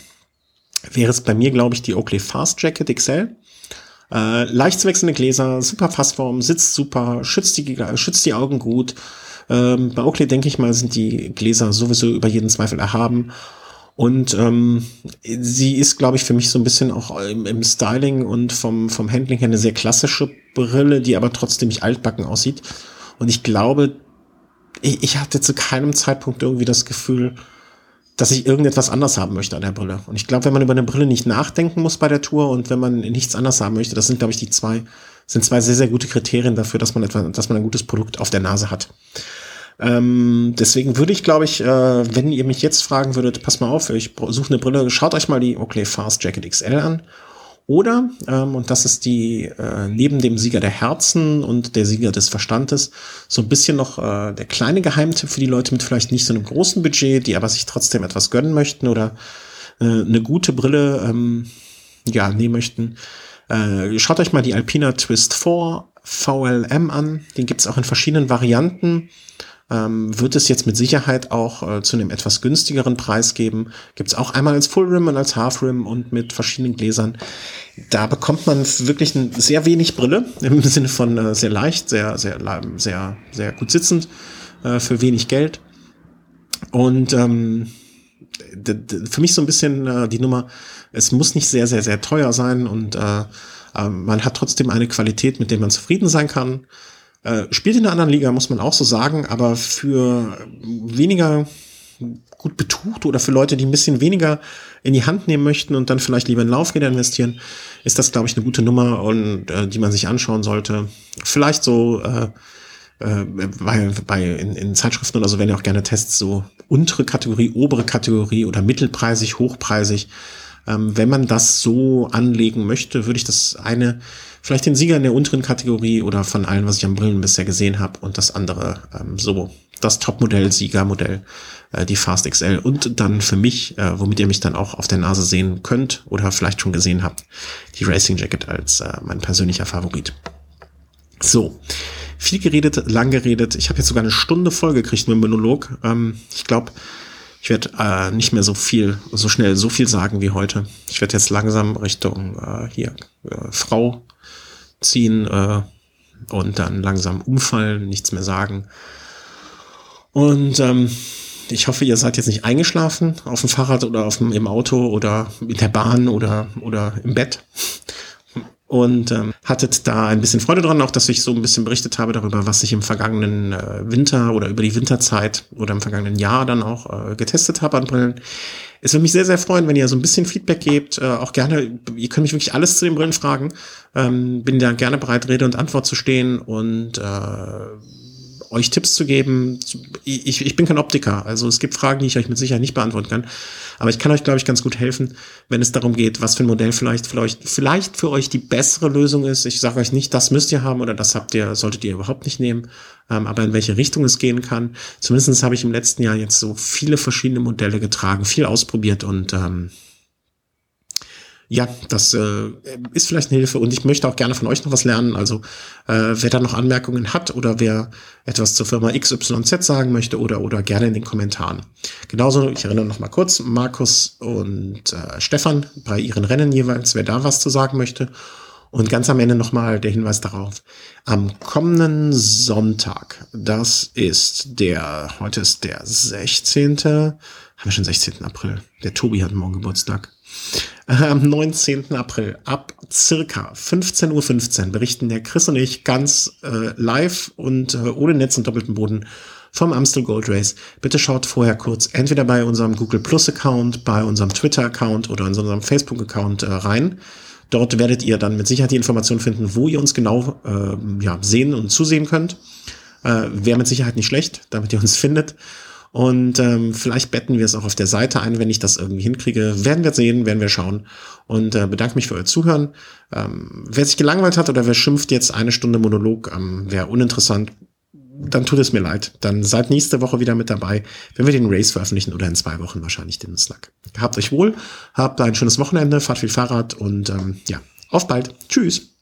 Speaker 1: wäre es bei mir, glaube ich, die Oakley Fast Jacket XL. Äh, leicht zu wechselnde Gläser, super Fassform, sitzt super, schützt die, schützt die Augen gut. Ähm, bei Oakley, denke ich mal, sind die Gläser sowieso über jeden Zweifel erhaben. Und ähm, sie ist, glaube ich, für mich so ein bisschen auch im, im, Styling und vom, vom Handling her eine sehr klassische Brille, die aber trotzdem nicht altbacken aussieht. Und ich glaube, ich, ich hatte zu keinem Zeitpunkt irgendwie das Gefühl, dass ich irgendetwas anders haben möchte an der Brille. Und ich glaube, wenn man über eine Brille nicht nachdenken muss bei der Tour und wenn man nichts anders haben möchte, das sind, glaube ich, die zwei, sind zwei sehr, sehr gute Kriterien dafür, dass man etwa, dass man ein gutes Produkt auf der Nase hat. Ähm, deswegen würde ich, glaube ich, äh, wenn ihr mich jetzt fragen würdet, pass mal auf, ich suche eine Brille, schaut euch mal die Oakley Fast Jacket XL an oder, ähm, und das ist die, äh, neben dem Sieger der Herzen und der Sieger des Verstandes, so ein bisschen noch äh, der kleine Geheimtipp für die Leute mit vielleicht nicht so einem großen Budget, die aber sich trotzdem etwas gönnen möchten oder äh, eine gute Brille ähm, ja, nehmen möchten. Äh, schaut euch mal die Alpina Twist 4 VLM an. Den gibt's auch in verschiedenen Varianten ähm, wird es jetzt mit Sicherheit auch äh, zu einem etwas günstigeren Preis geben. Gibt es auch einmal als Full Rim und als Half Rim und mit verschiedenen Gläsern. Da bekommt man wirklich ein, sehr wenig Brille [LAUGHS] im Sinne von äh, sehr leicht, sehr, sehr, sehr, sehr gut sitzend äh, für wenig Geld. Und ähm, für mich so ein bisschen äh, die Nummer, es muss nicht sehr, sehr, sehr teuer sein und äh, äh, man hat trotzdem eine Qualität, mit der man zufrieden sein kann. Äh, spielt in einer anderen Liga, muss man auch so sagen, aber für weniger gut betucht oder für Leute, die ein bisschen weniger in die Hand nehmen möchten und dann vielleicht lieber in Laufräder investieren, ist das, glaube ich, eine gute Nummer und äh, die man sich anschauen sollte. Vielleicht so äh, äh, bei, bei in, in Zeitschriften oder so werden ja auch gerne Tests so untere Kategorie, obere Kategorie oder mittelpreisig, hochpreisig. Ähm, wenn man das so anlegen möchte, würde ich das eine vielleicht den Sieger in der unteren Kategorie oder von allen, was ich an Brillen bisher gesehen habe und das andere ähm, so das Topmodell, Siegermodell, äh, die Fast XL und dann für mich, äh, womit ihr mich dann auch auf der Nase sehen könnt oder vielleicht schon gesehen habt, die Racing Jacket als äh, mein persönlicher Favorit. So, viel geredet, lang geredet. Ich habe jetzt sogar eine Stunde voll gekriegt mit dem Monolog. Ähm, ich glaube, ich werde äh, nicht mehr so viel, so schnell so viel sagen wie heute. Ich werde jetzt langsam Richtung äh, hier äh, Frau ziehen äh, und dann langsam umfallen, nichts mehr sagen. Und ähm, ich hoffe, ihr seid jetzt nicht eingeschlafen auf dem Fahrrad oder auf dem, im Auto oder in der Bahn oder, oder im Bett. Und ähm, hattet da ein bisschen Freude dran, auch dass ich so ein bisschen berichtet habe darüber, was ich im vergangenen äh, Winter oder über die Winterzeit oder im vergangenen Jahr dann auch äh, getestet habe an Brillen. Es würde mich sehr, sehr freuen, wenn ihr so ein bisschen Feedback gebt. Äh, auch gerne, ihr könnt mich wirklich alles zu den Brillen fragen. Ähm, bin da gerne bereit, Rede und Antwort zu stehen und äh, euch Tipps zu geben. Ich, ich bin kein Optiker, also es gibt Fragen, die ich euch mit Sicherheit nicht beantworten kann. Aber ich kann euch, glaube ich, ganz gut helfen, wenn es darum geht, was für ein Modell vielleicht, vielleicht, vielleicht für euch die bessere Lösung ist. Ich sage euch nicht, das müsst ihr haben oder das habt ihr, solltet ihr überhaupt nicht nehmen, ähm, aber in welche Richtung es gehen kann. Zumindest habe ich im letzten Jahr jetzt so viele verschiedene Modelle getragen, viel ausprobiert und ähm, ja, das äh, ist vielleicht eine Hilfe und ich möchte auch gerne von euch noch was lernen. Also äh, wer da noch Anmerkungen hat oder wer etwas zur Firma XYZ sagen möchte oder oder gerne in den Kommentaren. Genauso, ich erinnere noch mal kurz, Markus und äh, Stefan bei ihren Rennen jeweils, wer da was zu sagen möchte. Und ganz am Ende nochmal der Hinweis darauf. Am kommenden Sonntag, das ist der, heute ist der 16. Haben wir schon 16. April. Der Tobi hat morgen Geburtstag. Äh, am 19. April ab circa 15.15 Uhr 15 berichten der Chris und ich ganz äh, live und äh, ohne Netz und doppelten Boden vom Amstel Gold Race. Bitte schaut vorher kurz entweder bei unserem Google Plus Account, bei unserem Twitter Account oder in unserem Facebook Account äh, rein. Dort werdet ihr dann mit Sicherheit die Informationen finden, wo ihr uns genau äh, ja, sehen und zusehen könnt. Äh, Wäre mit Sicherheit nicht schlecht, damit ihr uns [LAUGHS] findet. Und ähm, vielleicht betten wir es auch auf der Seite ein, wenn ich das irgendwie hinkriege. Werden wir sehen, werden wir schauen. Und äh, bedanke mich für euer Zuhören. Ähm, wer sich gelangweilt hat oder wer schimpft jetzt eine Stunde Monolog, ähm, wäre uninteressant, dann tut es mir leid. Dann seid nächste Woche wieder mit dabei, wenn wir den Race veröffentlichen oder in zwei Wochen wahrscheinlich den Slack. Habt euch wohl, habt ein schönes Wochenende, fahrt viel Fahrrad und ähm, ja, auf bald. Tschüss.